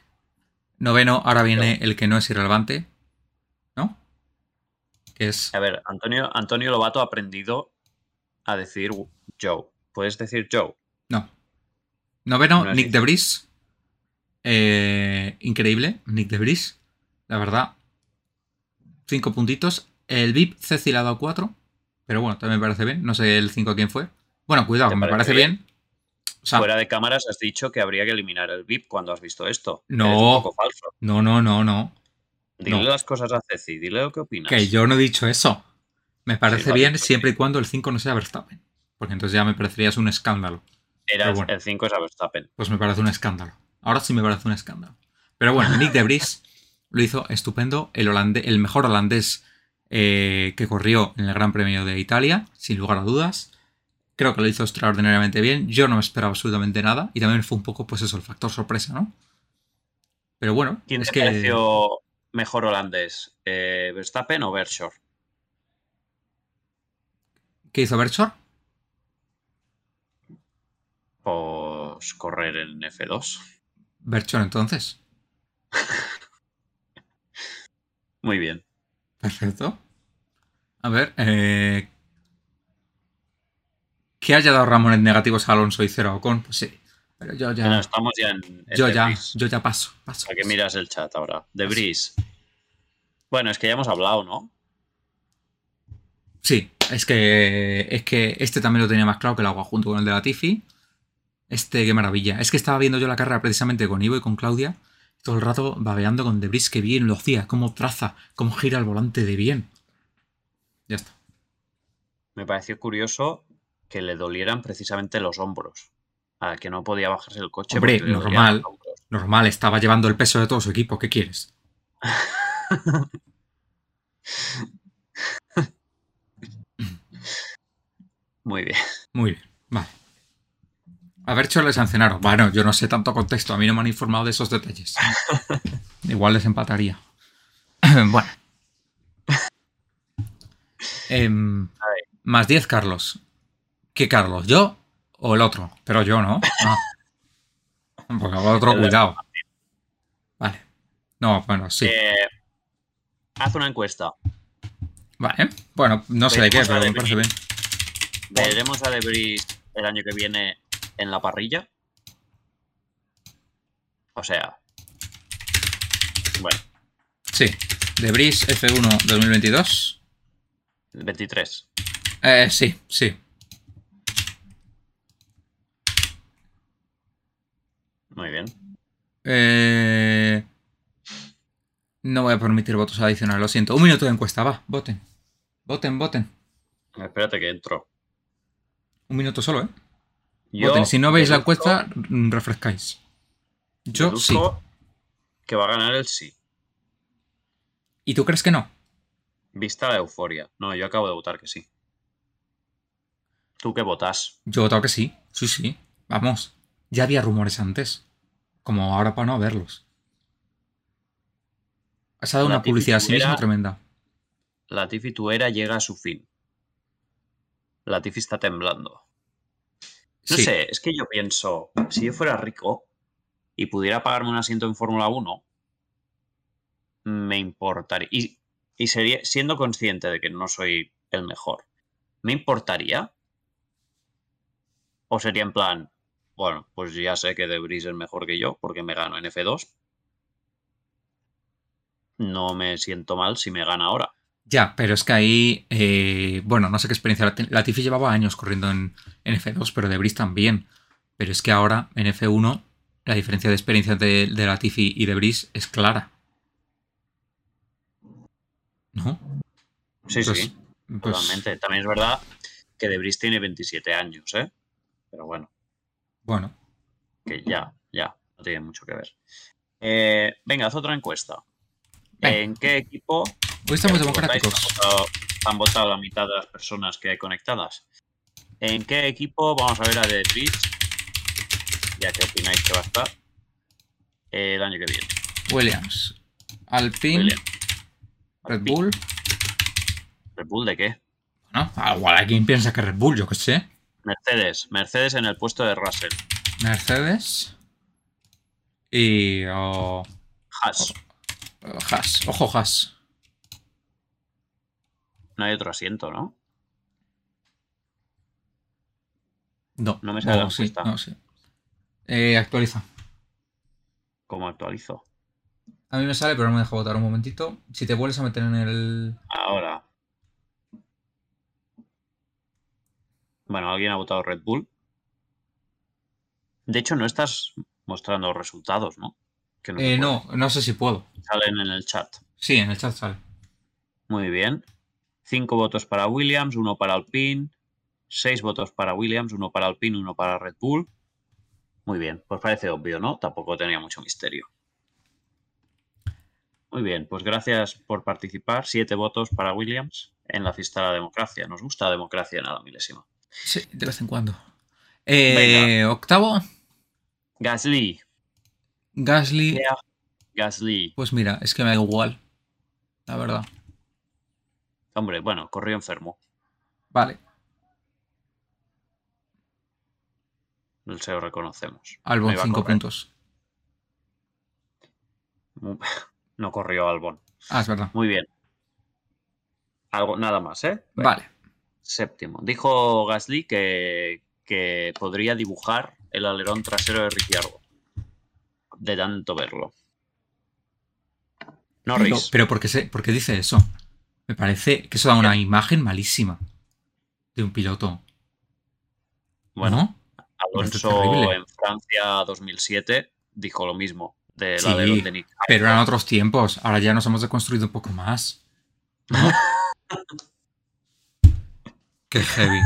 Noveno, ahora viene el que no es irrelevante. ¿No? Que es. A ver, Antonio, Antonio Lobato ha aprendido a decir Joe. ¿Puedes decir Joe? No. Noveno, No Nick difícil. de Vries. Eh, increíble, Nick de Vries. La verdad. Cinco puntitos. El VIP Ceci le ha dado cuatro. Pero bueno, también me parece bien. No sé el 5 quién fue. Bueno, cuidado, ¿Te me parece bien. O sea, Fuera de cámaras has dicho que habría que eliminar el VIP cuando has visto esto. No. Eres un poco falso. no, no, no, no. Dile No. las cosas a Ceci, dile lo que opinas. Que yo no he dicho eso. Me parece bien dicho, siempre y cuando el 5 no sea Verstappen. Porque entonces ya me parecería un escándalo. Era bueno. el 5 es a Verstappen. Pues me parece un escándalo. Ahora sí me parece un escándalo. Pero bueno, Nick de Vries lo hizo estupendo. El, holandés, el mejor holandés eh, que corrió en el Gran Premio de Italia, sin lugar a dudas. Creo que lo hizo extraordinariamente bien. Yo no me esperaba absolutamente nada. Y también fue un poco, pues eso, el factor sorpresa, ¿no? Pero bueno, ¿Quién es que. pareció mejor holandés? Eh, ¿Verstappen o Bershore? ¿Qué hizo Berchor? Pues correr en F2. Berchor entonces. Muy bien. Perfecto. A ver, eh... que haya dado Ramones negativos a Alonso y cero a Ocon, pues sí. Pero yo ya, Bueno, estamos ya en, en yo De ya, yo ya paso, paso. ¿Para qué paso. miras el chat ahora? De Bris. Bueno, es que ya hemos hablado, ¿no? Sí, es que es que este también lo tenía más claro que el agua junto con el de la Tifi. Este, qué maravilla. Es que estaba viendo yo la carrera precisamente con Ivo y con Claudia. Todo el rato babeando con Debris, que bien lo hacía, cómo traza, cómo gira el volante de bien. Ya está. Me pareció curioso que le dolieran precisamente los hombros. A que no podía bajarse el coche. Hombre, normal. Normal, estaba llevando el peso de todo su equipo. ¿Qué quieres? Muy bien. Muy bien, vale. A ver, le sancionaron. Bueno, yo no sé tanto contexto. A mí no me han informado de esos detalles. Igual les empataría. bueno. Em, más 10, Carlos. ¿Qué Carlos? ¿Yo o el otro? Pero yo no. Ah. Porque el otro, El de cuidado. Vale. No, bueno, sí. Eh, haz una encuesta. Vale. Bueno, no sé de qué, pero me parece bien. ¿Veremos a Debris el año que viene en la parrilla? O sea. Bueno, Sí. Debris F1 2022. el 23. Eh, sí, sí. Muy bien. Eh, no voy a permitir votos adicionales, lo siento. Un minuto de encuesta, va, voten. Voten, voten. Espérate que entro. Un minuto solo, ¿eh? Yo voten. Si no veis la encuesta, refrescáis. Yo sí. Que va a ganar el sí. ¿Y tú crees que no? Vista la euforia. No, yo acabo de votar que sí. ¿Tú qué votas? Yo he votado que sí. Sí, sí. Vamos. Ya había rumores antes. Como ahora para no verlos. Has dado La una publicidad a sí mismo tremenda. La Tifi Tuera llega a su fin. La Tifi está temblando. No Sí. sé, es que yo pienso, si yo fuera rico y pudiera pagarme un asiento en Fórmula 1, me importaría. Y, y sería, siendo consciente de que no soy el mejor, ¿me importaría? ¿O sería en plan, bueno, pues ya sé que Debris es mejor que yo porque me gano en F2? No me siento mal si me gana ahora. Ya, pero es que ahí, eh, bueno, no sé qué experiencia. Latifi llevaba años corriendo en, en F2, pero Debris también. Pero es que ahora en F1 la diferencia de experiencia de, de Latifi y Debris es clara. ¿No? Sí, Pues- sí, pues- totalmente. También es verdad que Debris tiene 27 años, ¿eh? Pero bueno, bueno, que ya, ya, no tiene mucho que ver. Eh, venga, haz otra encuesta. Venga. ¿En qué equipo hoy estamos democráticos. Han votado, han votado la mitad de las personas que hay conectadas. ¿En qué equipo vamos a ver a The Bridge? Ya que opináis que va a estar eh, el año que viene. Williams, Alpine. Red Bull. ¿Red Bull de qué? ¿No? Igual hay quien piensa que Red Bull, yo qué sé. Mercedes. Mercedes en el puesto de Russell. Mercedes. Y. oh, Haas. oh, Haas. Ojo, Haas. No hay otro asiento, ¿no? No, No me sale la sí, encuesta. no, sí. Eh, actualiza. ¿Cómo actualizo? A mí me sale, pero no me deja votar un momentito. Si te vuelves a meter en el. Ahora. Bueno, alguien ha votado Red Bull. De hecho, no estás mostrando resultados, ¿no? Que Eh, no, no sé si puedo. Salen en el chat. Sí, en el chat sale. Muy bien. Cinco votos para Williams, uno para Alpine. Seis votos para Williams, uno para Alpine, uno para Red Bull. Muy bien, pues parece obvio, ¿no? Tampoco tenía mucho misterio. Muy bien, pues gracias por participar. Siete votos para Williams en la fiesta de la democracia. Nos gusta la democracia en la milésima. Sí, de vez en cuando. Eh, octavo, Gasly. Gasly. Yeah. Gasly. Pues mira, es que me da igual. La verdad. Hombre, bueno, corrió enfermo. Vale. Se lo reconocemos. No Albon, iba a 5 correr. puntos. No corrió Albon. Ah, es verdad. Muy bien. Algo, nada más, ¿eh? Vale. Séptimo. Dijo Gasly que, que podría dibujar el alerón trasero de Ricciardo. De tanto verlo. Norris. pero ¿por, qué se, por qué dice eso? Me parece que eso da una imagen malísima de un piloto. bueno, ¿No? Alonso en Francia 2007 dijo lo mismo del Sí, alerón de Nick. Pero eran otros tiempos. Ahora ya nos hemos deconstruido un poco más. ¿No? Qué heavy.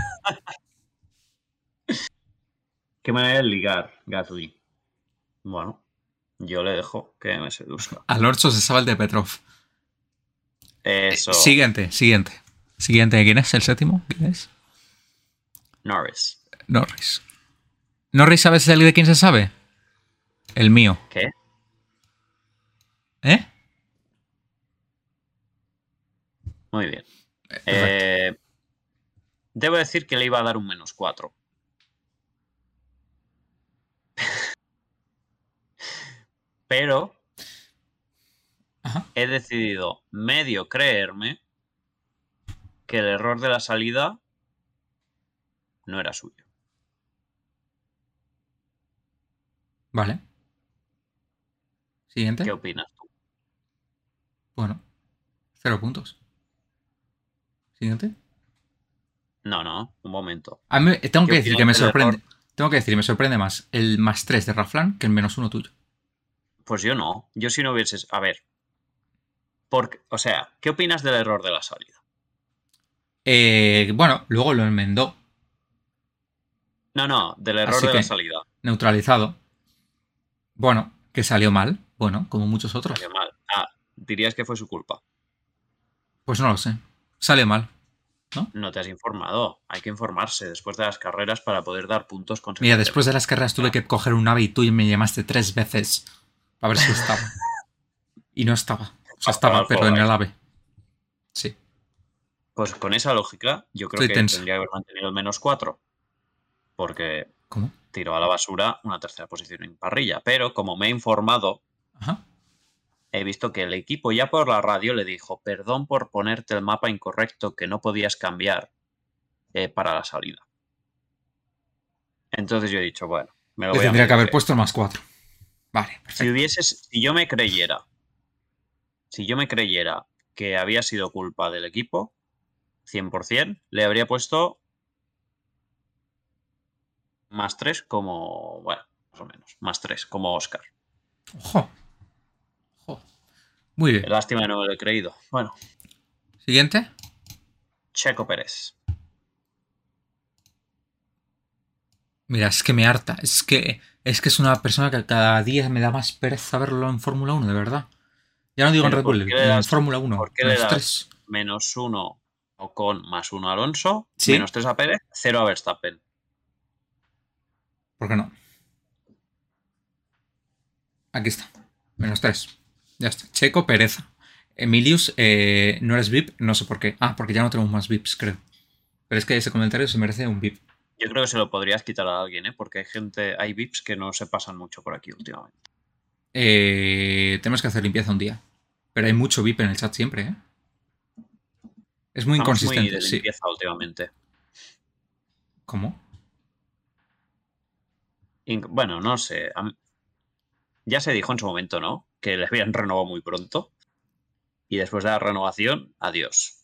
¿Qué manera de ligar, Gasly? Bueno, yo le dejo que me seduzca. Alonso se sabe el de Petrov. Eso. Siguiente, siguiente. Siguiente, ¿quién es? ¿El séptimo? ¿Quién es? Norris. Norris. ¿Norris sabes el de quién se sabe? El mío. ¿Qué? ¿Eh? Muy bien. Eh, debo decir que le iba a dar un menos 4. Pero Ajá. he decidido medio creerme que el error de la salida no era suyo. Vale. Siguiente. ¿Qué opinas tú? Bueno. Cero puntos. Siguiente. No, no, un momento. A mí tengo ¿Qué que decir que me sorprende. Tengo que decir, me sorprende más el más 3 de Raflan que el menos 1 tuyo. Pues yo no. Yo si no hubieses. A ver. Porque, o sea, ¿qué opinas del error de la salida? Eh, bueno, luego lo enmendó, No, no, del error Así de la salida. neutralizado. Bueno, que salió mal. Bueno, como muchos otros. Salió mal. Ah, dirías que fue su culpa. Pues no lo sé. Salió mal. No te has informado. Hay que informarse después de las carreras para poder dar puntos Mira, consecutivos. después de las carreras tuve que coger un ave y tú me llamaste tres veces para ver si estaba. Y no estaba. O sea, estaba, pero en el ave. Sí. Pues con esa lógica, yo creo Estoy que tenso. tendría que haber mantenido el menos 4. Porque ¿Cómo? tiró a la basura una tercera posición en parrilla. Pero como me he informado, Ajá. He visto que el equipo ya por la radio le dijo, perdón por ponerte el mapa incorrecto que no podías cambiar eh, para la salida. Entonces yo he dicho, bueno, me lo voy a tendría que haber puesto el más 4. Vale, Si hubieses, si yo me creyera, si yo me creyera que había sido culpa del equipo, 100%, le habría puesto más 3 como, bueno, más o menos, más 3 como Oscar. Ojo. Muy bien. Lástima no lo he creído. Bueno, Siguiente. Checo Pérez. Mira, es que me harta. Es que es que es una persona que cada día me da más pereza verlo en Fórmula 1, de verdad. Ya no digo en Red ¿por Bull, en Fórmula 1. por qué le das? tres. Menos 1 Ocon más 1 Alonso, Sí. menos 3 a Pérez, 0 a Verstappen. ¿Por qué no? Aquí está. Menos 3. Ya está. Checo, pereza. Emilius, eh, no eres VIP, no sé por qué. Ah, porque ya no tenemos más VIPs, creo. Pero es que ese comentario se merece un VIP. Yo creo que se lo podrías quitar a alguien, ¿eh? porque hay gente, hay VIPs que no se pasan mucho por aquí últimamente. Eh, tenemos que hacer limpieza un día. Pero hay mucho VIP en el chat siempre, ¿eh? Es muy Estamos muy inconsistente, de sí. limpieza últimamente. ¿Cómo? Bueno, no sé. Ya se dijo en su momento, ¿no? Que le habían renovado muy pronto. Y después de la renovación, adiós.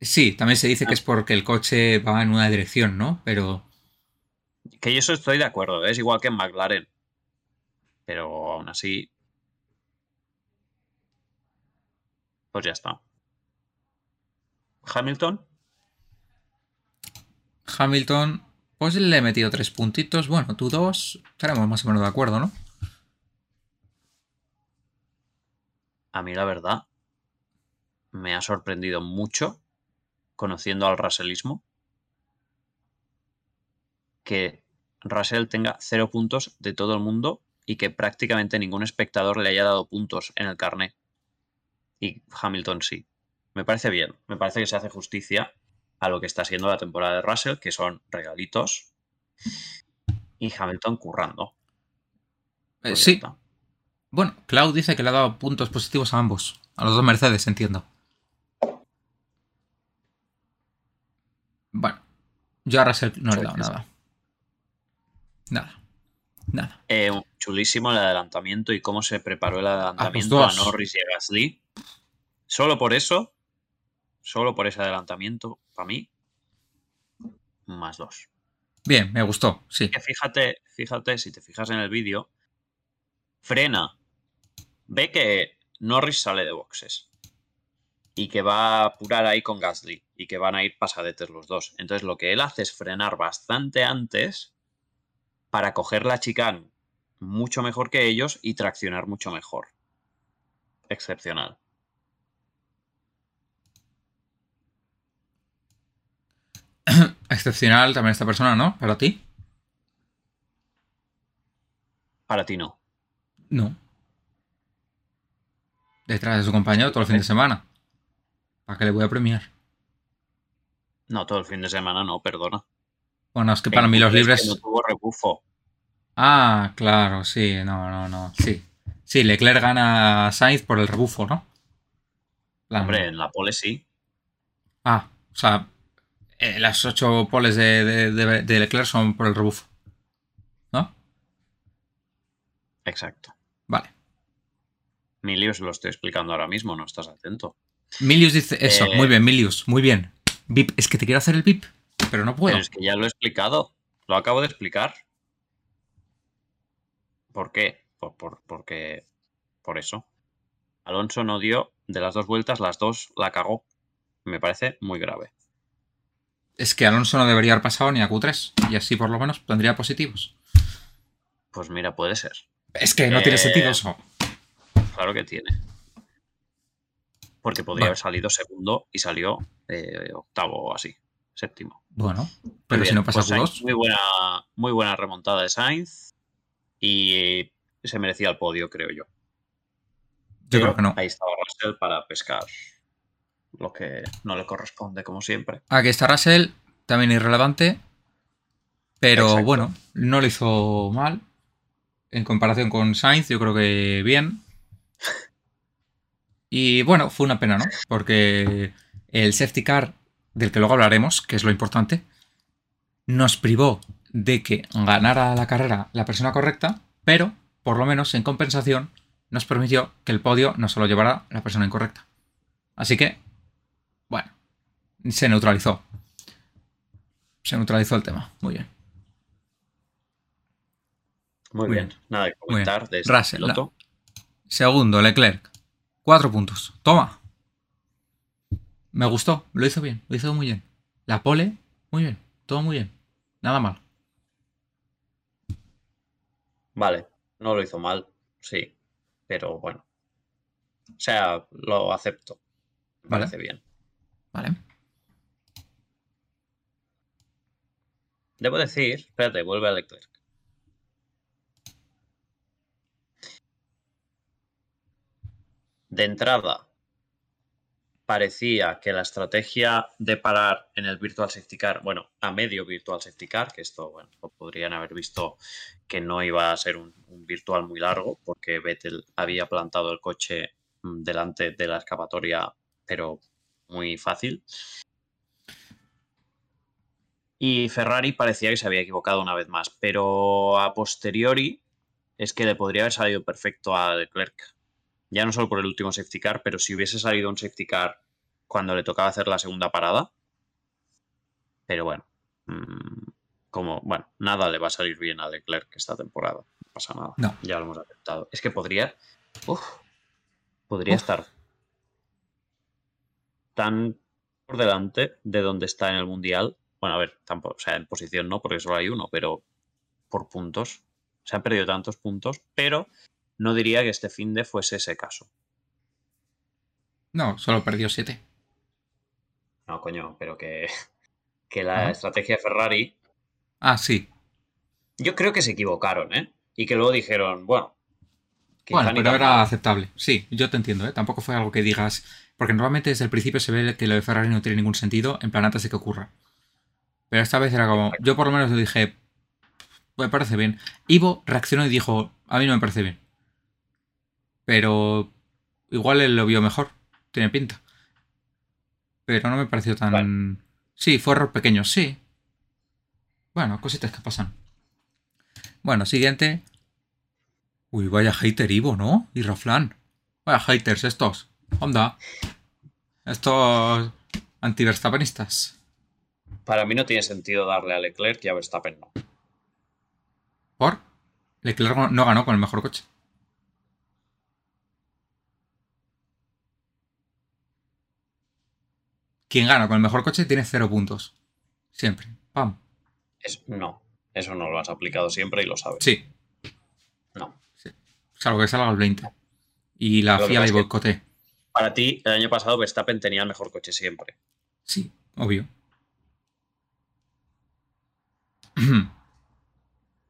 Sí, también se Ah. dice que es porque el coche va en una dirección, ¿no? Pero Que yo eso estoy de acuerdo, ¿eh? es igual que en McLaren. Pero aún así. Pues ya está. Hamilton, Hamilton, pues le he metido tres puntitos. Bueno, tú dos, estaremos más o menos de acuerdo, ¿no? A mí la verdad, me ha sorprendido mucho, conociendo al Russellismo, que Russell tenga cero puntos de todo el mundo y que prácticamente ningún espectador le haya dado puntos en el carnet. Y Hamilton sí. Me parece bien. Me parece que se hace justicia a lo que está siendo la temporada de Russell, que son regalitos. Y Hamilton currando. Eh, Pues sí. está. Bueno, Cloud dice que le ha dado puntos positivos a ambos. A los dos Mercedes, entiendo. Bueno, yo a Russell no le he dado nada. Nada. Nada. Eh, chulísimo el adelantamiento y cómo se preparó el adelantamiento pues a. Norris y a Gasly. Solo por eso, solo por ese adelantamiento, para mí, más dos. Bien, me gustó, sí. Que fíjate, fíjate, si te fijas en el vídeo, frena, ve que Norris sale de boxes y que va a apurar ahí con Gasly y que van a ir pasadetes los dos. Entonces lo que él hace es frenar bastante antes para coger la chicane mucho mejor que ellos y traccionar mucho mejor. Excepcional. Excepcional también esta persona, ¿no? Para ti. Para ti no. No. Detrás de su compañero todo el fin de semana. ¿Para qué le voy a premiar? No, todo el fin de semana no, perdona. Bueno, es que para mí los Q3 que libres. No tuvo rebufo. Ah, claro, sí, no, no, no. Sí. Sí, Leclerc gana a Sainz por el rebufo, ¿no? La- Hombre, en la pole sí. Ah, o sea, eh, las ocho poles de, de- de- de Leclerc son por el rebufo. ¿No? Exacto. Milius lo estoy explicando ahora mismo, no estás atento. Milius dice eso, Eh, muy bien, Milius, muy bien. VIP, es que te quiero hacer el VIP, pero no puedo. Pero es que ya lo he explicado. Lo acabo de explicar. ¿Por qué? Por, por- porque. Por eso. Alonso no dio de las dos vueltas, las dos la cagó. Me parece muy grave. Es que Alonso no debería haber pasado ni a Q3 y así por lo menos tendría positivos. Pues mira, puede ser. Es que no tiene Eh, sentido eso. Claro que tiene. Porque podría Bueno. haber salido segundo y salió eh, octavo o así. Séptimo. Bueno, pero si no pasa pues Sainz, Q2, Muy buena, muy buena remontada de Sainz. Y se merecía el podio, creo yo. yo Pero creo que no. Ahí estaba Russell para pescar lo que no le corresponde, como siempre. Aquí está Russell, también irrelevante, pero Exacto. bueno, no lo hizo mal. En comparación con Sainz, yo creo que bien. Y bueno, fue una pena, ¿no? Porque el safety car, del que luego hablaremos, que es lo importante, nos privó de que ganara la carrera la persona correcta, pero por lo menos en compensación nos permitió que el podio no se lo llevara la persona incorrecta. Así que, bueno, se neutralizó. Se neutralizó el tema. Muy bien. Muy, Muy bien. bien. Nada que comentar de este Russell, piloto. Segundo, Leclerc. Cuatro puntos. Toma. Me gustó. Lo hizo bien. Lo hizo muy bien. La pole, muy bien. Todo muy bien. Nada mal. Vale, no lo hizo mal, sí, pero bueno. O sea, lo acepto. Me Vale. parece bien. Vale. Debo decir, espérate, vuelve a Leclerc. De entrada, parecía que la estrategia de parar en el Virtual Safety Car, bueno, a medio Virtual Safety Car, que esto, bueno, lo podrían haber visto que no iba a ser un, virtual muy largo, porque Vettel había plantado el coche mm, delante de la escapatoria, pero muy fácil. Y Ferrari parecía que se había equivocado una vez más, pero a posteriori es que le podría haber salido perfecto a Leclerc. Ya no solo por el último safety car, pero si hubiese salido un safety car cuando le tocaba hacer la segunda parada. Pero bueno, mm, como, bueno, nada le va a salir bien a Leclerc esta temporada. No pasa nada. No. Ya lo hemos aceptado. Es que podría. uf, podría Uf. estar tan por delante de donde está en el mundial. Bueno, a ver, tampoco, o sea, en posición no, porque solo hay uno, pero por puntos. Se han perdido tantos puntos, pero no diría que este fin de fuese ese caso. No, solo perdió siete. No, coño, pero que, que la estrategia de Ferrari, Ah, sí. yo creo que se equivocaron, ¿eh? Y que luego dijeron, bueno, Bueno, pero era mal. aceptable. Sí, yo te entiendo, ¿eh? Tampoco fue algo que digas. Porque normalmente desde el principio se ve que lo de Ferrari no tiene ningún sentido, en plan antes de que ocurra. Pero esta vez era como. Yo por lo menos le dije. Me parece bien. Ivo reaccionó y dijo. A mí no me parece bien. Pero. Igual él lo vio mejor. Tiene pinta. Pero no me pareció tan. Vale. Sí, fue error pequeño, sí. Bueno, cositas que pasan. Bueno, siguiente. Uy, vaya hater Ivo, ¿no? Y Raflan. Vaya haters estos. Onda. Estos antiverstappenistas. Para mí no tiene sentido darle a Leclerc y a Verstappen no. ¿Por? Leclerc no- no ganó con el mejor coche. Quien gana con el mejor coche tiene cero puntos. Siempre. Pam. Es, no, eso no lo has aplicado siempre y lo sabes. Sí. No. Salvo que salga al 20. Y la FIA que- boicoté. Para ti, el año pasado Verstappen tenía el mejor coche siempre. Sí, obvio.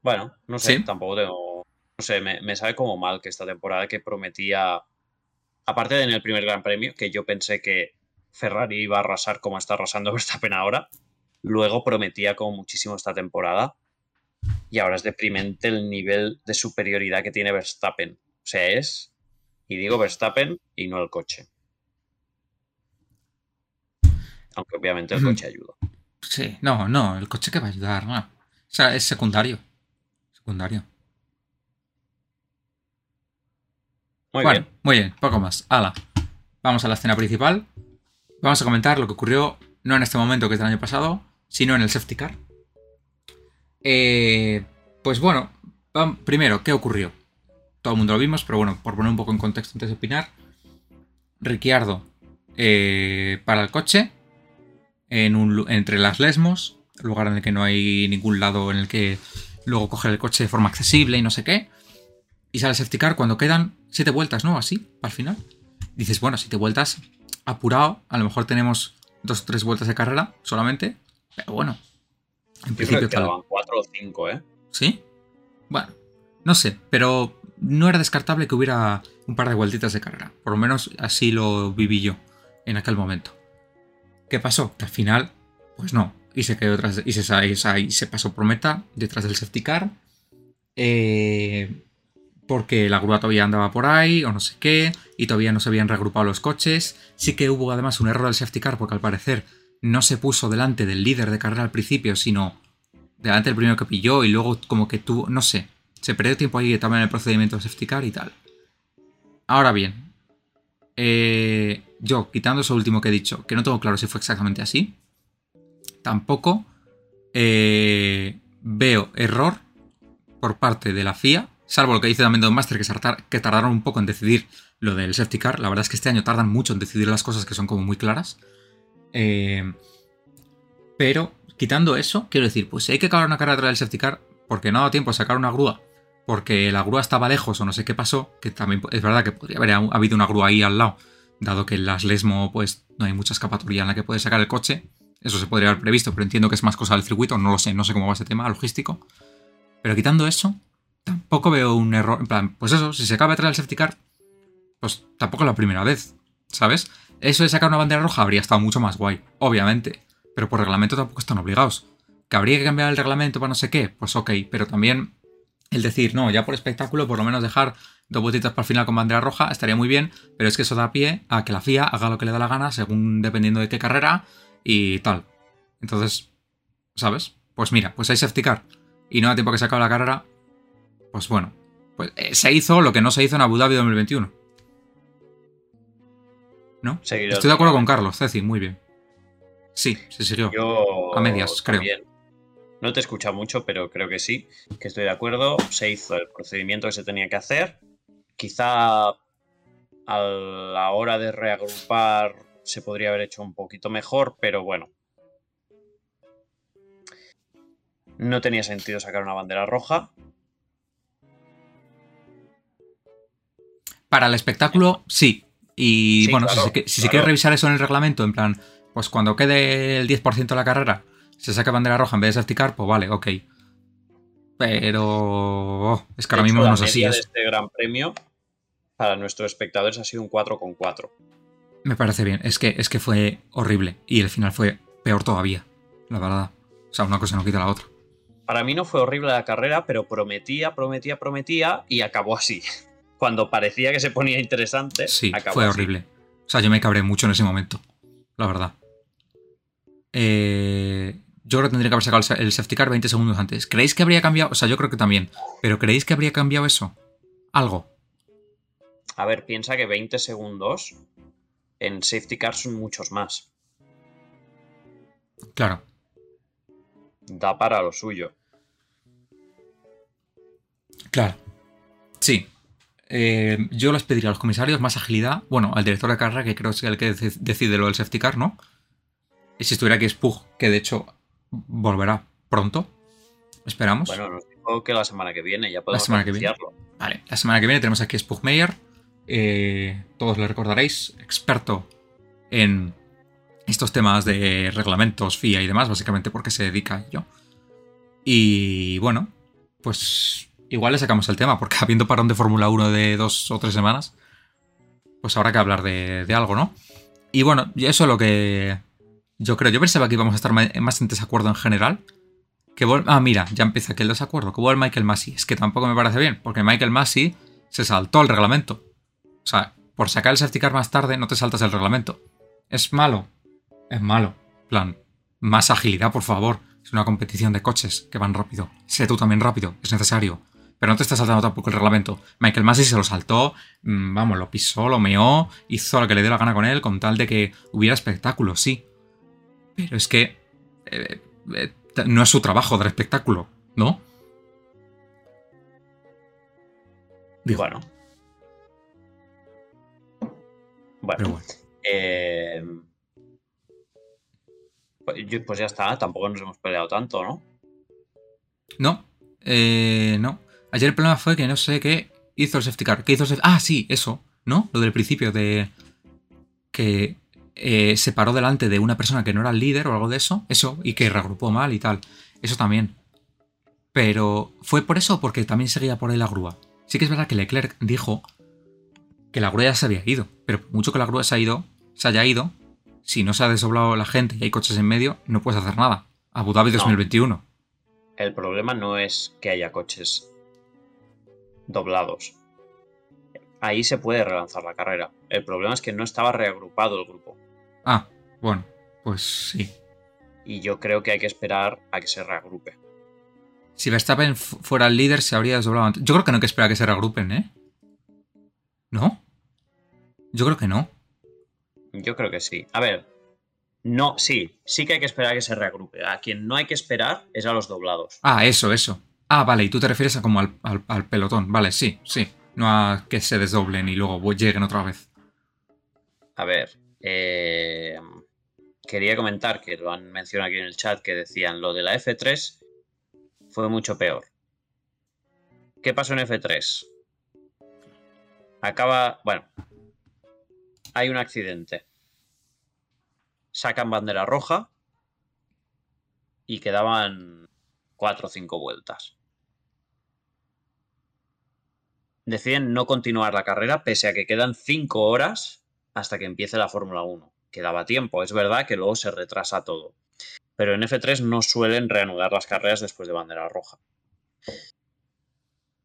Bueno, no sé, Sí. tampoco tengo. No sé, me, me sabe como mal que esta temporada que prometía. Aparte de en el primer Gran Premio, que yo pensé que Ferrari iba a arrasar como está arrasando Verstappen ahora. Luego prometía como muchísimo esta temporada. Y ahora es deprimente el nivel de superioridad que tiene Verstappen. O sea, es. Y digo Verstappen y no el coche. Aunque obviamente el coche ayuda. Sí, no, no, el coche que va a ayudar, no. O sea, es secundario. Secundario. Muy bueno, bien. muy bien, poco más. Ala. Vamos a la escena principal. Vamos a comentar lo que ocurrió, no en este momento que es del año pasado, sino en el safety car. Eh, pues bueno, primero, ¿qué ocurrió? Todo el mundo lo vimos, pero bueno, por poner un poco en contexto antes de opinar. Ricciardo eh, para el coche en un entre las Lesmos, lugar en el que no hay ningún lado en el que luego coger el coche de forma accesible y no sé qué. Y sale el safety car cuando quedan siete vueltas, ¿no? Así, al final. Dices, bueno, siete vueltas, apurado, a lo mejor tenemos dos o tres vueltas de carrera solamente, pero bueno. En Yo creo principio que tal. cuatro o cinco, ¿eh? ¿Sí? Bueno, no sé, pero no era descartable que hubiera un par de vueltitas de carrera. Por lo menos así lo viví yo en aquel momento. ¿Qué pasó? Que al final, pues no. Y se quedó de- y se, y se pasó por meta detrás del safety car. Eh, porque la grúa todavía andaba por ahí o no sé qué. y todavía no se habían reagrupado los coches. Sí que hubo además un error del safety car porque al parecer no se puso delante del líder de carrera al principio, sino delante del primero que pilló y luego como que tuvo, no sé, se perdió tiempo ahí también en el procedimiento de safety car y tal. Ahora bien, eh, yo, quitando eso último que he dicho, que no tengo claro si fue exactamente así, tampoco eh, veo error por parte de la FIA, salvo lo que dice también Don Master, que, tardaron un poco en decidir lo del safety car. La verdad es que este año tardan mucho en decidir las cosas que son como muy claras. Eh, pero quitando eso, quiero decir, pues si hay que acabar una carrera del safety car, porque no ha dado tiempo a sacar una grúa, porque la grúa estaba lejos o no sé qué pasó, que también es verdad que podría haber habido una grúa ahí al lado, dado que en las Lesmo pues no hay mucha escapatoria en la que puedes sacar el coche. Eso se podría haber previsto, pero entiendo que es más cosa del circuito, no lo sé, no sé cómo va ese tema logístico. Pero quitando eso, tampoco veo un error. En plan, pues eso, si se acaba traer el safety car, pues tampoco es la primera vez, ¿sabes? Eso de sacar una bandera roja habría estado mucho más guay, obviamente. Pero por reglamento tampoco están obligados. ¿Que habría que cambiar el reglamento para no sé qué? Pues ok, pero también el decir, no, ya por espectáculo, por lo menos dejar dos botitas para el final con bandera roja estaría muy bien, pero es que eso da pie a que la FIA haga lo que le da la gana, según dependiendo de qué carrera y tal. Entonces, ¿sabes? Pues mira, pues hay safety car y no da tiempo que se acabe la carrera, pues bueno, pues eh, se hizo lo que no se hizo en Abu Dhabi 2021. ¿No? Estoy de acuerdo con Carlos, Ceci, muy bien. Sí, se siguió. Yo a medias, creo. No te he escuchado mucho, pero creo que sí, que estoy de acuerdo. Se hizo el procedimiento que se tenía que hacer. Quizá a la hora de reagrupar se podría haber hecho un poquito mejor, pero bueno. No tenía sentido sacar una bandera roja. Para el espectáculo, sí. Y bueno, si, se, quiere revisar eso en el reglamento, en plan, pues cuando quede el 10% de la carrera, se saca bandera roja en vez de safety pues vale, ok. Pero oh, es que ahora mismo no es así. este gran premio para nuestros espectadores ha sido un 4,4. Me parece bien. Es que, es que fue horrible. Y el final fue peor todavía, la verdad. O sea, una cosa no quita la otra. Para mí no fue horrible la carrera, pero prometía, prometía, prometía y acabó así. Cuando parecía que se ponía interesante, sí, fue horrible. O sea, yo me cabré mucho en ese momento, la verdad. Eh, yo creo que tendría que haber sacado el safety car 20 segundos antes. ¿Creéis que habría cambiado? O sea, yo creo que también. Pero ¿creéis que habría cambiado eso? Algo. A ver, piensa que 20 segundos en safety car son muchos más. Claro. Da para lo suyo. Claro. Sí. Eh, yo les pediría a los comisarios más agilidad. Bueno, al director de carrera, que creo que es el que decide lo del safety car, ¿no? Y si estuviera aquí Spug, que de hecho volverá pronto. Esperamos. Bueno, nos dijo que la semana que viene ya podemos la semana que viene. Vale, la semana que viene tenemos aquí a Spugmeyer. Eh, todos le recordaréis, experto en estos temas de reglamentos, FIA y demás, básicamente porque se dedica a ello. Y bueno, pues igual le sacamos el tema, porque habiendo parón de Fórmula 1 de dos o tres semanas, pues habrá que hablar de, algo, ¿no? Y bueno, eso es lo que yo creo, yo pensaba que íbamos a estar más en desacuerdo en general. Que ah, mira, ya empieza aquí el desacuerdo. Que vuelve Michael Massey. Es que tampoco me parece bien, porque Michael Massey se saltó el reglamento. O sea, por sacar el safety más tarde no te saltas el reglamento. ¿Es malo? Es malo. plan, más agilidad, por favor. Es una competición de coches que van rápido. Sé tú también rápido, es necesario. Pero no te estás saltando tampoco el reglamento. Michael Massey se lo saltó, mm, vamos, lo pisó, lo meó, hizo lo que le dio la gana con él, con tal de que hubiera espectáculo, sí. Pero es que eh, eh, no es su trabajo dar espectáculo, ¿no? Digo. Bueno. Bueno. Eh, pues, pues, ya está, tampoco nos hemos peleado tanto, ¿no? No, no. Ayer el problema fue que no sé qué hizo el safety car. ¿Qué hizo el Ah, sí, eso, ¿no? Lo del principio de que eh, se paró delante de una persona que no era el líder o algo de eso, eso, y que reagrupó mal y tal. Eso también. Pero fue por eso porque también seguía por ahí la grúa. Sí que es verdad que Leclerc dijo que la grúa ya se había ido, pero mucho que la grúa se, ha ido, se haya ido, si no se ha desoblado la gente y hay coches en medio, no puedes hacer nada. Abu Dhabi 2021. El problema no es que haya coches doblados. ahí se puede relanzar la carrera. El problema es que no estaba reagrupado el grupo. Ah, bueno, pues sí. Y yo creo que hay que esperar a que se reagrupe. Si Verstappen fuera el líder, se habría desdoblado antes. Yo creo que no hay que esperar a que se reagrupen, ¿eh? ¿No? Yo creo que no. Yo creo que sí. A ver, no, sí, sí que hay que esperar a que se reagrupe. A quien no hay que esperar es a los doblados. Ah, eso, eso. Ah, vale, y tú te refieres a como al, pelotón. Vale, sí, sí. No a que se desdoblen y luego lleguen otra vez. A ver, eh, quería comentar que lo han mencionado aquí en el chat que decían lo de la F3 fue mucho peor. ¿Qué pasó en F3? Acaba, bueno, hay un accidente. Sacan bandera roja y quedaban cuatro o cinco vueltas. Deciden no continuar la carrera pese a que quedan cinco horas hasta que empiece la Fórmula 1. Quedaba tiempo, es verdad que luego se retrasa todo. Pero en F3 no suelen reanudar las carreras después de bandera roja.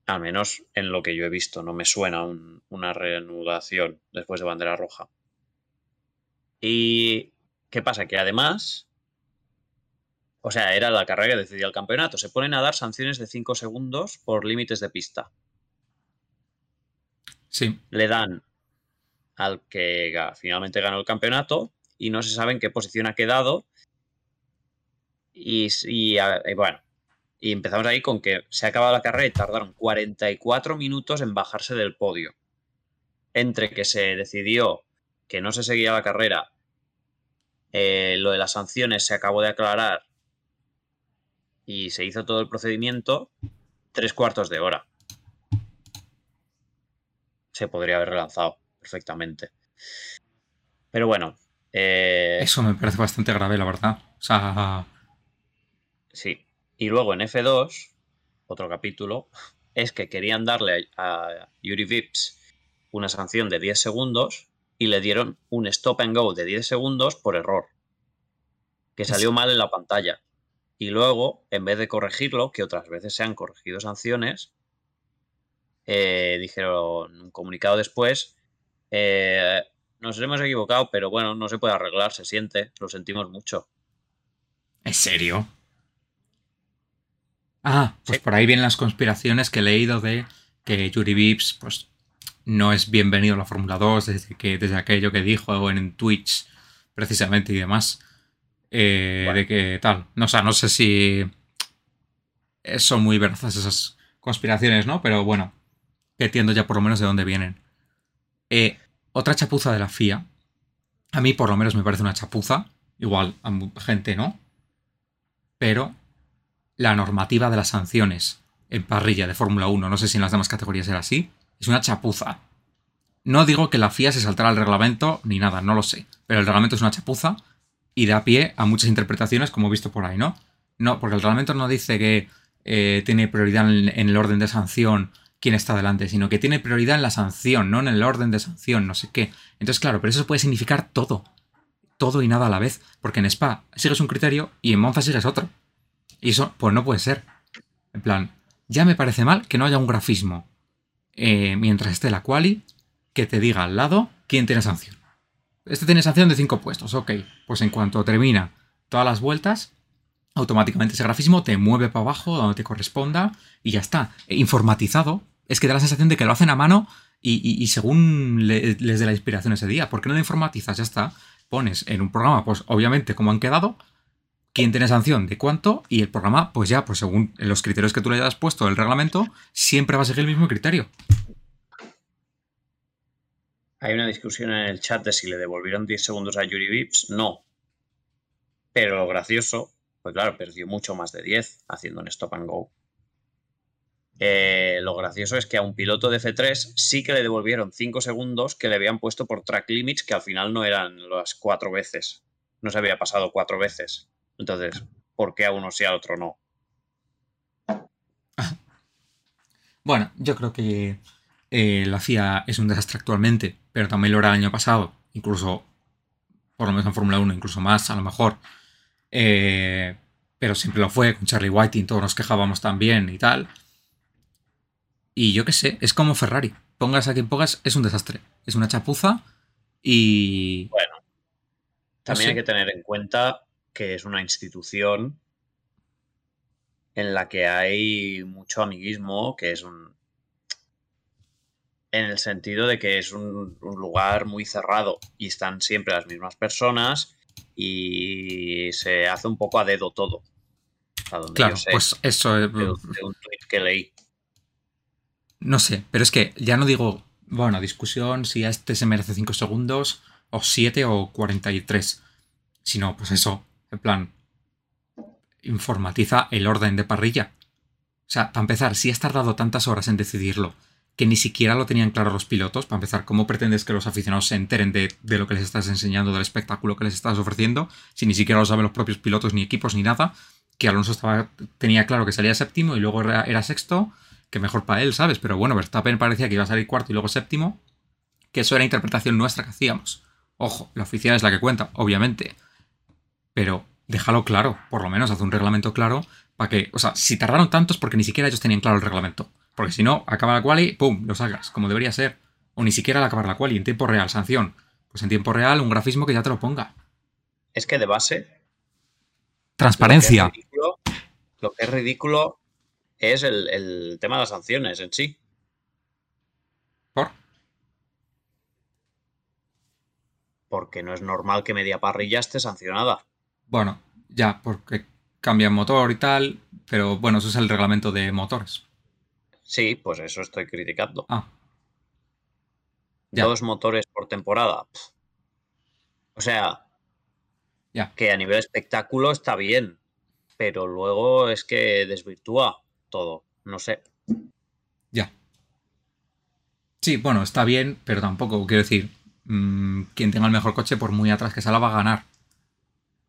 Al menos en lo que yo he visto, no me suena una reanudación después de bandera roja. ¿Y qué pasa? Que además, o sea, era la carrera que decidía el campeonato. Se ponen a dar sanciones de 5 segundos por límites de pista. Le dan al que finalmente ganó el campeonato y no se sabe en qué posición ha quedado. Y, y bueno, y empezamos ahí con que se ha acabado la carrera y tardaron 44 minutos en bajarse del podio. Entre que se decidió que no se seguía la carrera, eh, lo de las sanciones se acabó de aclarar y se hizo todo el procedimiento, tres cuartos de hora. Se podría haber relanzado perfectamente. Pero bueno. Eh, Eso me parece bastante grave, la verdad. O sea. Sí. Y luego en F2, otro capítulo, es que querían darle a Yuri Vips una sanción de 10 segundos y le dieron un stop and go de 10 segundos por error, que salió mal en la pantalla. Y luego, en vez de corregirlo, que otras veces se han corregido sanciones, eh, dijeron un comunicado después, eh, nos hemos equivocado, pero bueno, no se puede arreglar, se siente, lo sentimos mucho. ¿En serio? Ah, pues por ahí vienen las conspiraciones que he leído de que Yuri Vips, pues, no es bienvenido a la Fórmula 2 desde, que, desde aquello que dijo en Twitch, precisamente y demás. Eh, de que tal. No, o sea, no sé si son muy verazas esas conspiraciones, ¿no? Pero bueno, que entiendo ya por lo menos de dónde vienen. Eh, otra chapuza de la FIA. A mí por lo menos me parece una chapuza. Igual a gente no. Pero la normativa de las sanciones en parrilla de Fórmula 1, no sé si en las demás categorías era así, es una chapuza. No digo que la FIA se saltara el reglamento ni nada, no lo sé, pero el reglamento es una chapuza y da pie a muchas interpretaciones como he visto por ahí, ¿no? No, porque el reglamento no dice que eh, tiene prioridad en, el orden de sanción quién está delante, sino que tiene prioridad en la sanción, no en el orden de sanción, no sé qué. Entonces, claro, pero eso puede significar todo. Todo y nada a la vez. Porque en Spa sigues un criterio y en Monza sigues otro. Y eso, pues no puede ser. En plan, ya me parece mal que no haya un grafismo eh, mientras esté la quali que te diga al lado quién tiene sanción. Este tiene sanción de 5 puestos, ok. Pues en cuanto termina todas las vueltas, automáticamente ese grafismo te mueve para abajo donde te corresponda y ya está. Informatizado, es que da la sensación de que lo hacen a mano y, según les dé la inspiración ese día. ¿Por qué no lo informatizas? Ya está. Pones en un programa, pues obviamente como han quedado, quién tiene sanción de cuánto y el programa, pues ya, pues según los criterios que tú le hayas puesto del reglamento, siempre va a seguir el mismo criterio. Hay una discusión en el chat de si le devolvieron 10 segundos a Yuri Vips. No. Pero lo gracioso, pues claro, perdió mucho más de 10 haciendo un stop and go. Eh, lo gracioso es que a un piloto de F3 sí que le devolvieron 5 segundos que le habían puesto por track limits que al final no eran las cuatro veces. No se había pasado cuatro veces. Entonces, ¿por qué a uno sí, al otro no? Bueno, yo creo que eh, la FIA es un desastre actualmente, pero también lo era el año pasado, incluso, por lo menos en Fórmula 1, incluso más, a lo mejor. Eh, pero siempre lo fue, con Charlie Whiting todos nos quejábamos también y tal. Y yo qué sé, es como Ferrari. pongas a quien pongas, es un desastre. Es una chapuza y... Bueno, también hay que tener en cuenta que es una institución en la que hay mucho amiguismo, que es un... En el sentido de que es un, un lugar muy cerrado y están siempre las mismas personas y se hace un poco a dedo todo. A donde Claro, yo sé, pues eso... eh, de, un- de un tweet que leí. No sé, pero es que ya no digo, bueno, discusión si a este se merece 5 segundos, o 7 o 43. Sino, pues eso, en plan, informatiza el orden de parrilla. O sea, para empezar, si has tardado tantas horas en decidirlo, que ni siquiera lo tenían claro los pilotos, para empezar, ¿cómo pretendes que los aficionados se enteren de, lo que les estás enseñando, del espectáculo que les estás ofreciendo, si ni siquiera lo saben los propios pilotos, ni equipos, ni nada? Que Alonso tenía claro que salía séptimo y luego era, era sexto, que mejor para él, ¿sabes? Pero bueno, Verstappen parecía que iba a salir cuarto y luego séptimo, que eso era interpretación nuestra que hacíamos. Ojo, la oficial es la que cuenta, obviamente. Pero déjalo claro, por lo menos haz un reglamento claro para que, o sea, si tardaron tantos porque ni siquiera ellos tenían claro el reglamento. Porque si no, acaba la quali, ¡pum!, lo sacas, como debería ser. O ni siquiera al acabar la quali, en tiempo real, sanción. Pues en tiempo real, un grafismo que ya te lo ponga. Es que de base Transparencia. Lo que es ridículo, lo que es, ridículo es el, el tema de las sanciones en sí. ¿Por? Porque no es normal que media parrilla esté sancionada. Bueno, ya, porque cambian motor y tal, pero bueno, eso es el reglamento de motores. Sí, pues eso estoy criticando. Ah, Ya. Dos motores por temporada. O sea, Ya. que a nivel espectáculo está bien, pero luego es que desvirtúa todo. No sé. ya. Sí, bueno, está bien, pero tampoco, quiero decir, mm, quien tenga el mejor coche, por muy atrás que salga, va a ganar.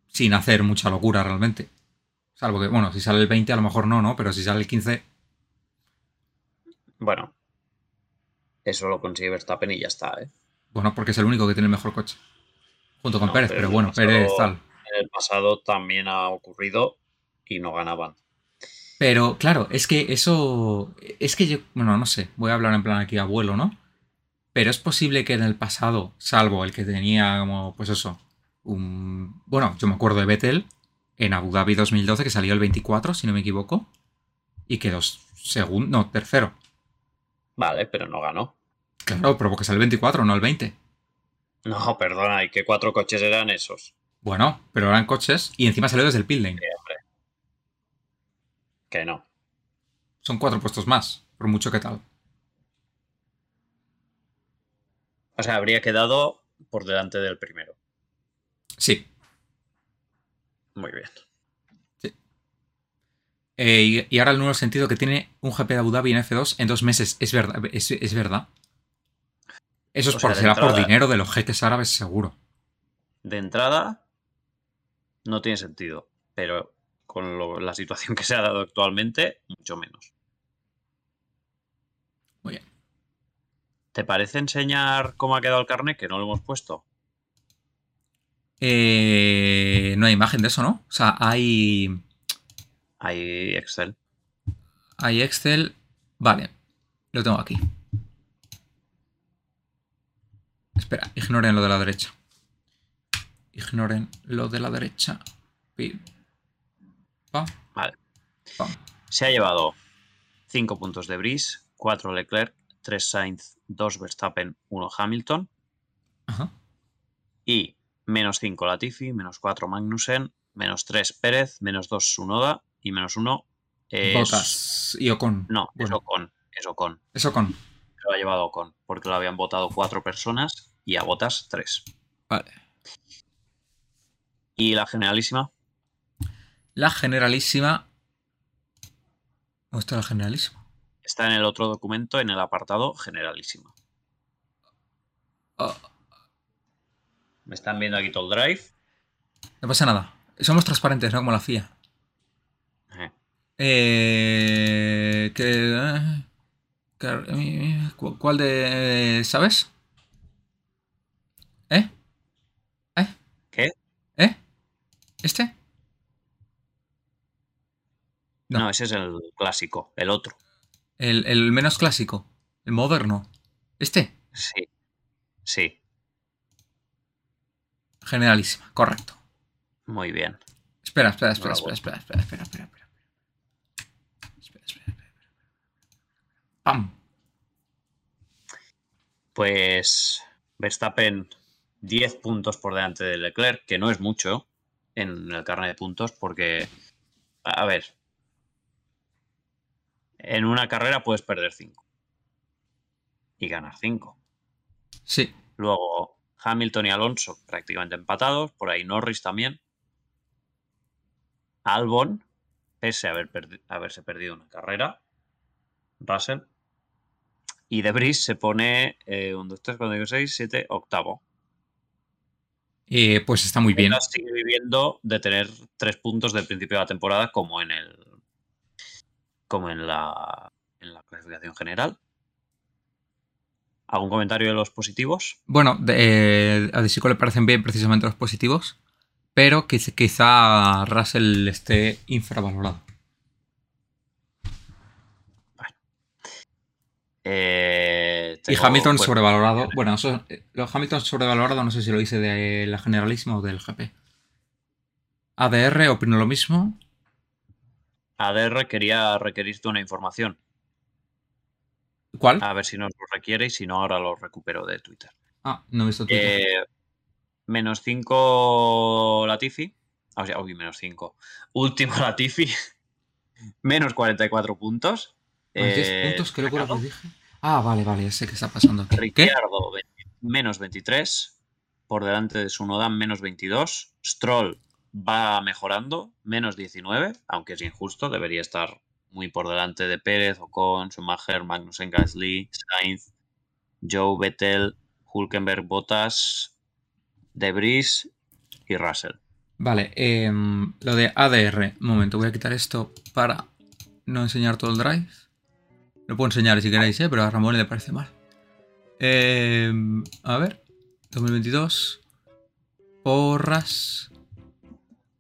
Sin hacer mucha locura realmente. Salvo que, bueno, si sale el 20 a lo mejor no, ¿no? Pero si sale el 15, Bueno, eso lo consigue Verstappen y ya está, ¿eh? bueno, porque es el único que tiene el mejor coche. Junto con No, Pérez, pero bueno, pasado- Pérez tal. En el pasado también ha ocurrido y no ganaban. Pero claro, es que eso. Es que yo. Bueno, no sé. Voy a hablar en plan aquí abuelo, ¿no? Pero es posible que en el pasado, salvo el que tenía como, pues eso, un. Bueno, yo me acuerdo de Vettel en Abu Dhabi 2012, que salió el 24, si no me equivoco, y quedó segundo, no, tercero. Vale, pero no ganó. Claro, pero porque salió el 24, no el 20. No, perdona, ¿y qué cuatro coches eran esos? Bueno, pero eran coches y encima salió desde el pit lane. Que no. Son cuatro puestos más, por mucho que tal. O sea, habría quedado por delante del primero. Sí. Muy bien. Eh, y, y ahora el nuevo sentido que tiene un GP de Abu Dhabi en F2 en dos meses. Es verdad. Es, es verdad. Eso es O por, sea, será por dinero de los jeques árabes, seguro. De entrada, no tiene sentido. Pero con lo- la situación que se ha dado actualmente, mucho menos. Muy bien. ¿Te parece enseñar cómo ha quedado el carnet? Que no lo hemos puesto. Eh, no hay imagen de eso, ¿no? O sea, hay, Hay Excel. hay Excel. Vale, lo tengo aquí. Espera, ignoren lo de la derecha. Ignoren lo de la derecha. Vale. Se ha llevado 5 puntos de Brice, 4 Leclerc, 3 Sainz, 2 Verstappen, 1 Hamilton Ajá. y menos 5 Latifi, menos 4 Magnussen, menos 3 Pérez, menos 2 Sunoda y menos 1 es... Bottas y Ocon. No, es Bueno, Ocon. Es Ocon. es Ocon. Lo ha llevado Ocon porque lo habían votado 4 personas y a Botas 3. Vale. Y la generalísima, La generalísima. ¿Dónde está la generalísima? está en el otro documento en el apartado generalísima. Oh, Me están viendo aquí todo el drive. no pasa nada. Somos transparentes, ¿no? Como la FIA. Eh, Eh, que, eh, que- eh, cu- ¿Cuál de. ¿Sabes? ¿Eh? ¿Eh? ¿Qué? ¿Eh? ¿Este? No. No. ese es el clásico, el otro. El, el menos clásico. El moderno. ¿Este? Sí. Sí, Generalísima, correcto. muy bien. Espera, espera, espera, espera, espera, espera, espera, espera. Espera, espera, espera, espera. ¡Pam! Pues Verstappen 10 puntos por delante de Leclerc, que no es mucho en el carnet de puntos, porque, a ver, en una carrera puedes perder 5 y ganar 5. Sí, Luego Hamilton y Alonso prácticamente empatados, por ahí Norris también. Albon, pese a haber perdi- haberse perdido una carrera. Russell. Y De Vries se pone eh, 1, 2, 3, 4, 5, 6, 7, octavo. eh, pues está muy bien. Sigue viviendo de tener tres puntos del principio de la temporada como en el como en la en la clasificación general. ¿Algún comentario de los positivos? Bueno, de- eh, a Desico le parecen bien precisamente los positivos, pero quiz- quizá Russell esté infravalorado. Eh, Y Hamilton bueno, sobrevalorado. Bueno, eso, eh, lo Hamilton sobrevalorado no sé si lo hice de la generalísima o del GP. ADR opino lo mismo. ADR quería requerirte una información. ¿Cuál? A ver si nos lo requiere y si no, ahora lo recupero de Twitter. Ah, no he visto Twitter. Eh, menos 5 Latifi. O sea, uy, menos 5. Último Latifi. menos 44 puntos. Más 10 Eh, puntos, locura que Ricardo. dije. Ah, vale, vale, ya sé qué está pasando aquí. Ricciardo, 20 menos 23. Por delante de Sunodan, menos 22. Stroll va mejorando, menos 19. Aunque es injusto, debería estar muy por delante de Pérez, Ocon, Schumacher, Magnussen, Gasly, Sainz, Joe, Vettel, Hulkenberg, Bottas, De Vries y Russell. Vale, em, lo de ADR. Un momento, voy a quitar esto para no enseñar todo el drive. Lo puedo enseñar si queréis, ¿eh? pero a Ramón le parece mal. Em, a ver, 2022. Porras.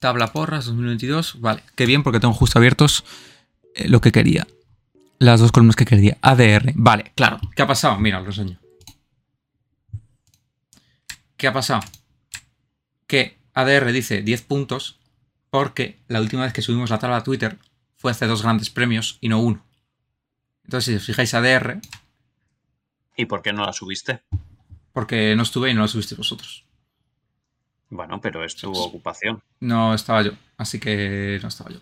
Tabla porras 2022. Vale, qué bien porque tengo justo abiertos eh, lo que quería. Las dos columnas que quería. ADR. Vale, claro. ¿Qué ha pasado? Mira, lo enseño. ¿Qué ha pasado? Que ADR dice 10 puntos porque la última vez que subimos la tabla a Twitter fue hace dos grandes premios y no uno. Entonces, si os fijáis ADR, ¿Y por qué no la subiste? porque no estuve y no lo subisteis vosotros. Bueno, pero es tu ocupación. No estaba yo, así que no estaba yo.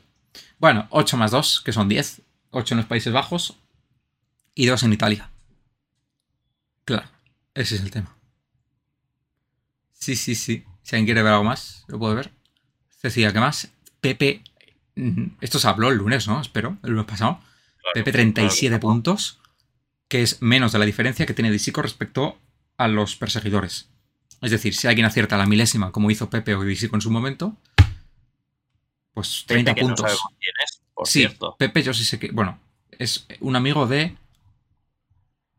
Bueno, 8 más 2, que son 10. 8 en los Países Bajos y 2 en Italia. Claro, ese es el tema. Sí, sí, sí. Si alguien quiere ver algo más, lo puede ver. Cecilia, ¿qué más? Pepe. mm, Esto se habló el lunes, ¿no? Espero, el lunes pasado. Claro, Pepe claro que 37 no. puntos, que es menos de la diferencia que tiene Disico respecto a los perseguidores. Es decir, si alguien acierta la milésima, como hizo Pepe o Disico en su momento, pues 30 Pepe, que no puntos. sabemos quién es, por sí, cierto. Pepe yo sí sé que... Bueno, es un amigo de...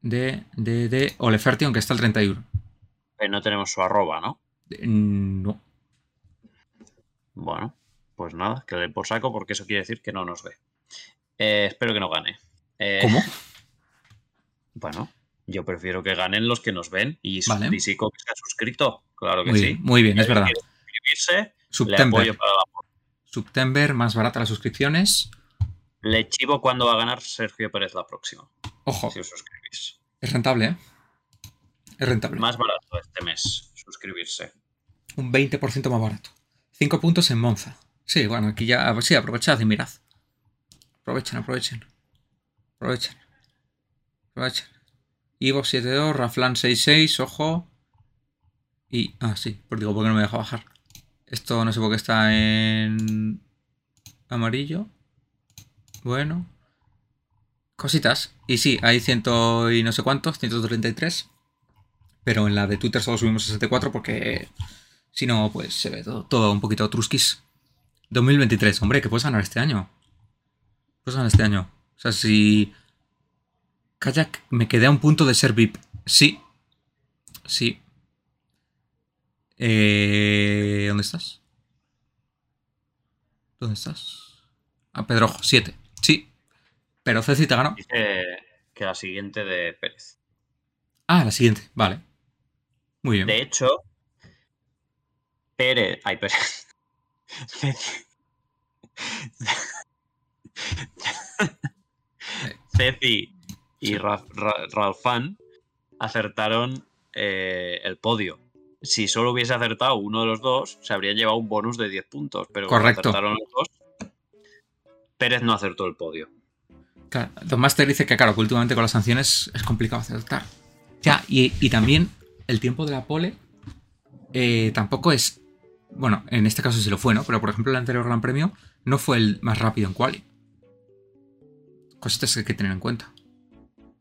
De, de, de Oleferti, aunque está el 31. Eh, no tenemos su arroba, ¿no? De- no. Bueno, pues nada, que le por saco porque eso quiere decir que no nos ve. Eh, espero que no gane. Eh, ¿Cómo? Bueno, yo prefiero que ganen los que nos ven y Vale. Que se ha suscrito. Claro que Muy sí. bien, muy bien, es verdad. Quiere suscribirse, le September. apoyo para la September, más barata las suscripciones. Le chivo cuando va a ganar Sergio Pérez la próxima. Ojo, Si os suscribís. es rentable, ¿eh? Es rentable. Más barato este mes suscribirse. Un 20% más barato. 5 puntos en Monza. Sí, bueno, aquí ya. Sí, aprovechad y mirad. Aprovechen, aprovechen. Aprovechen. Aprovechen. Ivo 72, Raflan 66, ojo. Y. Ah, sí, pues digo, ¿por qué no me deja bajar? Esto no sé por qué está en. amarillo. Bueno. Cositas. Y sí, hay ciento y no sé cuántos, 133. Pero en la de Twitter solo subimos 64 porque si no, pues se ve todo, un poquito trusquis. 2023, hombre, que puedes ganar este año. Puedes ganar este año. O sea, si. Kayak, me quedé a un punto de ser VIP. Sí. Sí. Eh, ¿Dónde estás? ¿Dónde estás? A Pedrojo, 7. Sí. Pero Ceci te ganó. Dice que la siguiente de Pérez. Ah, la siguiente, vale. Muy bien. De hecho, Pérez. Ay, Pérez. Ceci y Ra- Ra- Ralfán acertaron eh, el podio. Si solo hubiese acertado uno de los dos, se habrían llevado un bonus de 10 puntos. Pero Correcto. acertaron los dos, Pérez no acertó el podio. Claro, Don Master dice que, claro, que últimamente con las sanciones es complicado acertar. Ya, y, y también el tiempo de la pole eh, tampoco es. Bueno, en este caso sí lo fue, ¿no? Pero por ejemplo, el anterior Gran Premio no fue el más rápido en quali. Cositas que hay que tener en cuenta.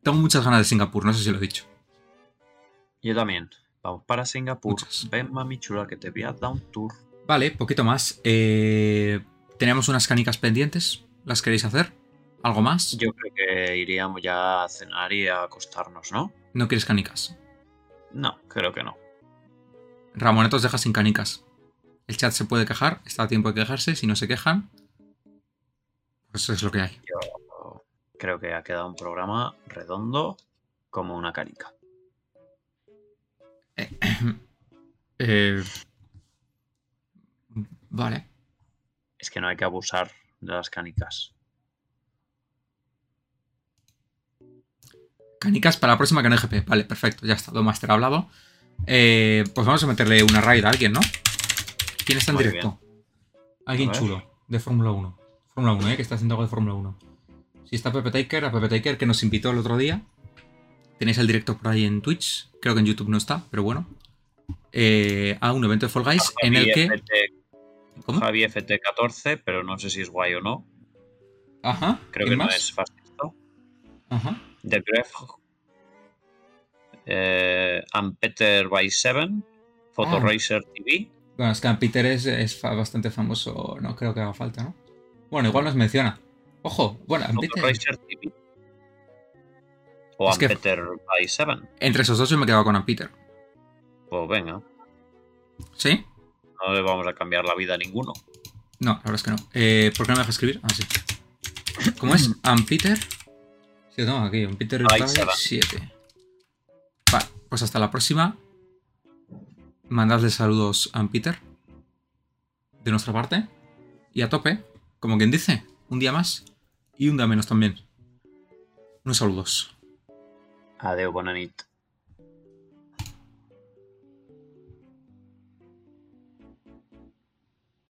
Tengo muchas ganas de Singapur, no sé si lo he dicho. Yo también. Vamos para Singapur. Muchas. Ven, mami chula, que te voy a dar un tour. Vale, poquito más. Eh, tenemos unas canicas pendientes. ¿Las queréis hacer? ¿Algo más? Yo creo que iríamos ya a cenar y a acostarnos, ¿no? ¿No quieres canicas? No, creo que no. Ramoneto os deja sin canicas. El chat se puede quejar, está a tiempo de quejarse. Si no se quejan, pues eso es lo que hay. Yo creo que ha quedado un programa redondo como una canica. Eh, vale. Es que no hay que abusar de las canicas. Canicas para la próxima hay GP. Vale, perfecto, ya está. Don Master ha hablado. Eh, pues vamos a meterle una raid a alguien, ¿no? ¿Quién está en Muy directo? Alguien chulo, de Fórmula 1. Fórmula 1, ¿eh? Que está haciendo algo de Fórmula 1. Si está Pepe Taker, a Pepe Taker, que nos invitó el otro día. Tenéis el directo por ahí en Twitch. Creo que en YouTube no está, pero bueno. Eh, a un evento de Fall Guys en el que. FT, ¿Cómo? Javi FT14, pero no sé si es guay o no. Ajá. Creo ¿quién que no es fascista. Ajá. The Gref. Eh, and Peter by Seven. Photo Ah. Racer TV. Bueno, es que Peter es, es bastante famoso. No creo que haga falta, ¿no? Bueno, igual nos menciona. Ojo, bueno, Photo Peter. Racer TV. O Es and que- Peter by Seven. Entre esos dos yo me he quedado con Peter. Pues venga. ¿Sí? No le vamos a cambiar la vida a ninguno. No, la verdad es que no. Eh, ¿Por qué no me deja escribir? Ah, sí. ¿Cómo es? Ampeter. Sí, lo tengo aquí. Ampeter va. 7. Vale, pues hasta la próxima. Mandadle saludos a Ampeter. De nuestra parte. Y a tope. Como quien dice. Un día más. Y un menos también. Unos saludos. Adeu, bona nit.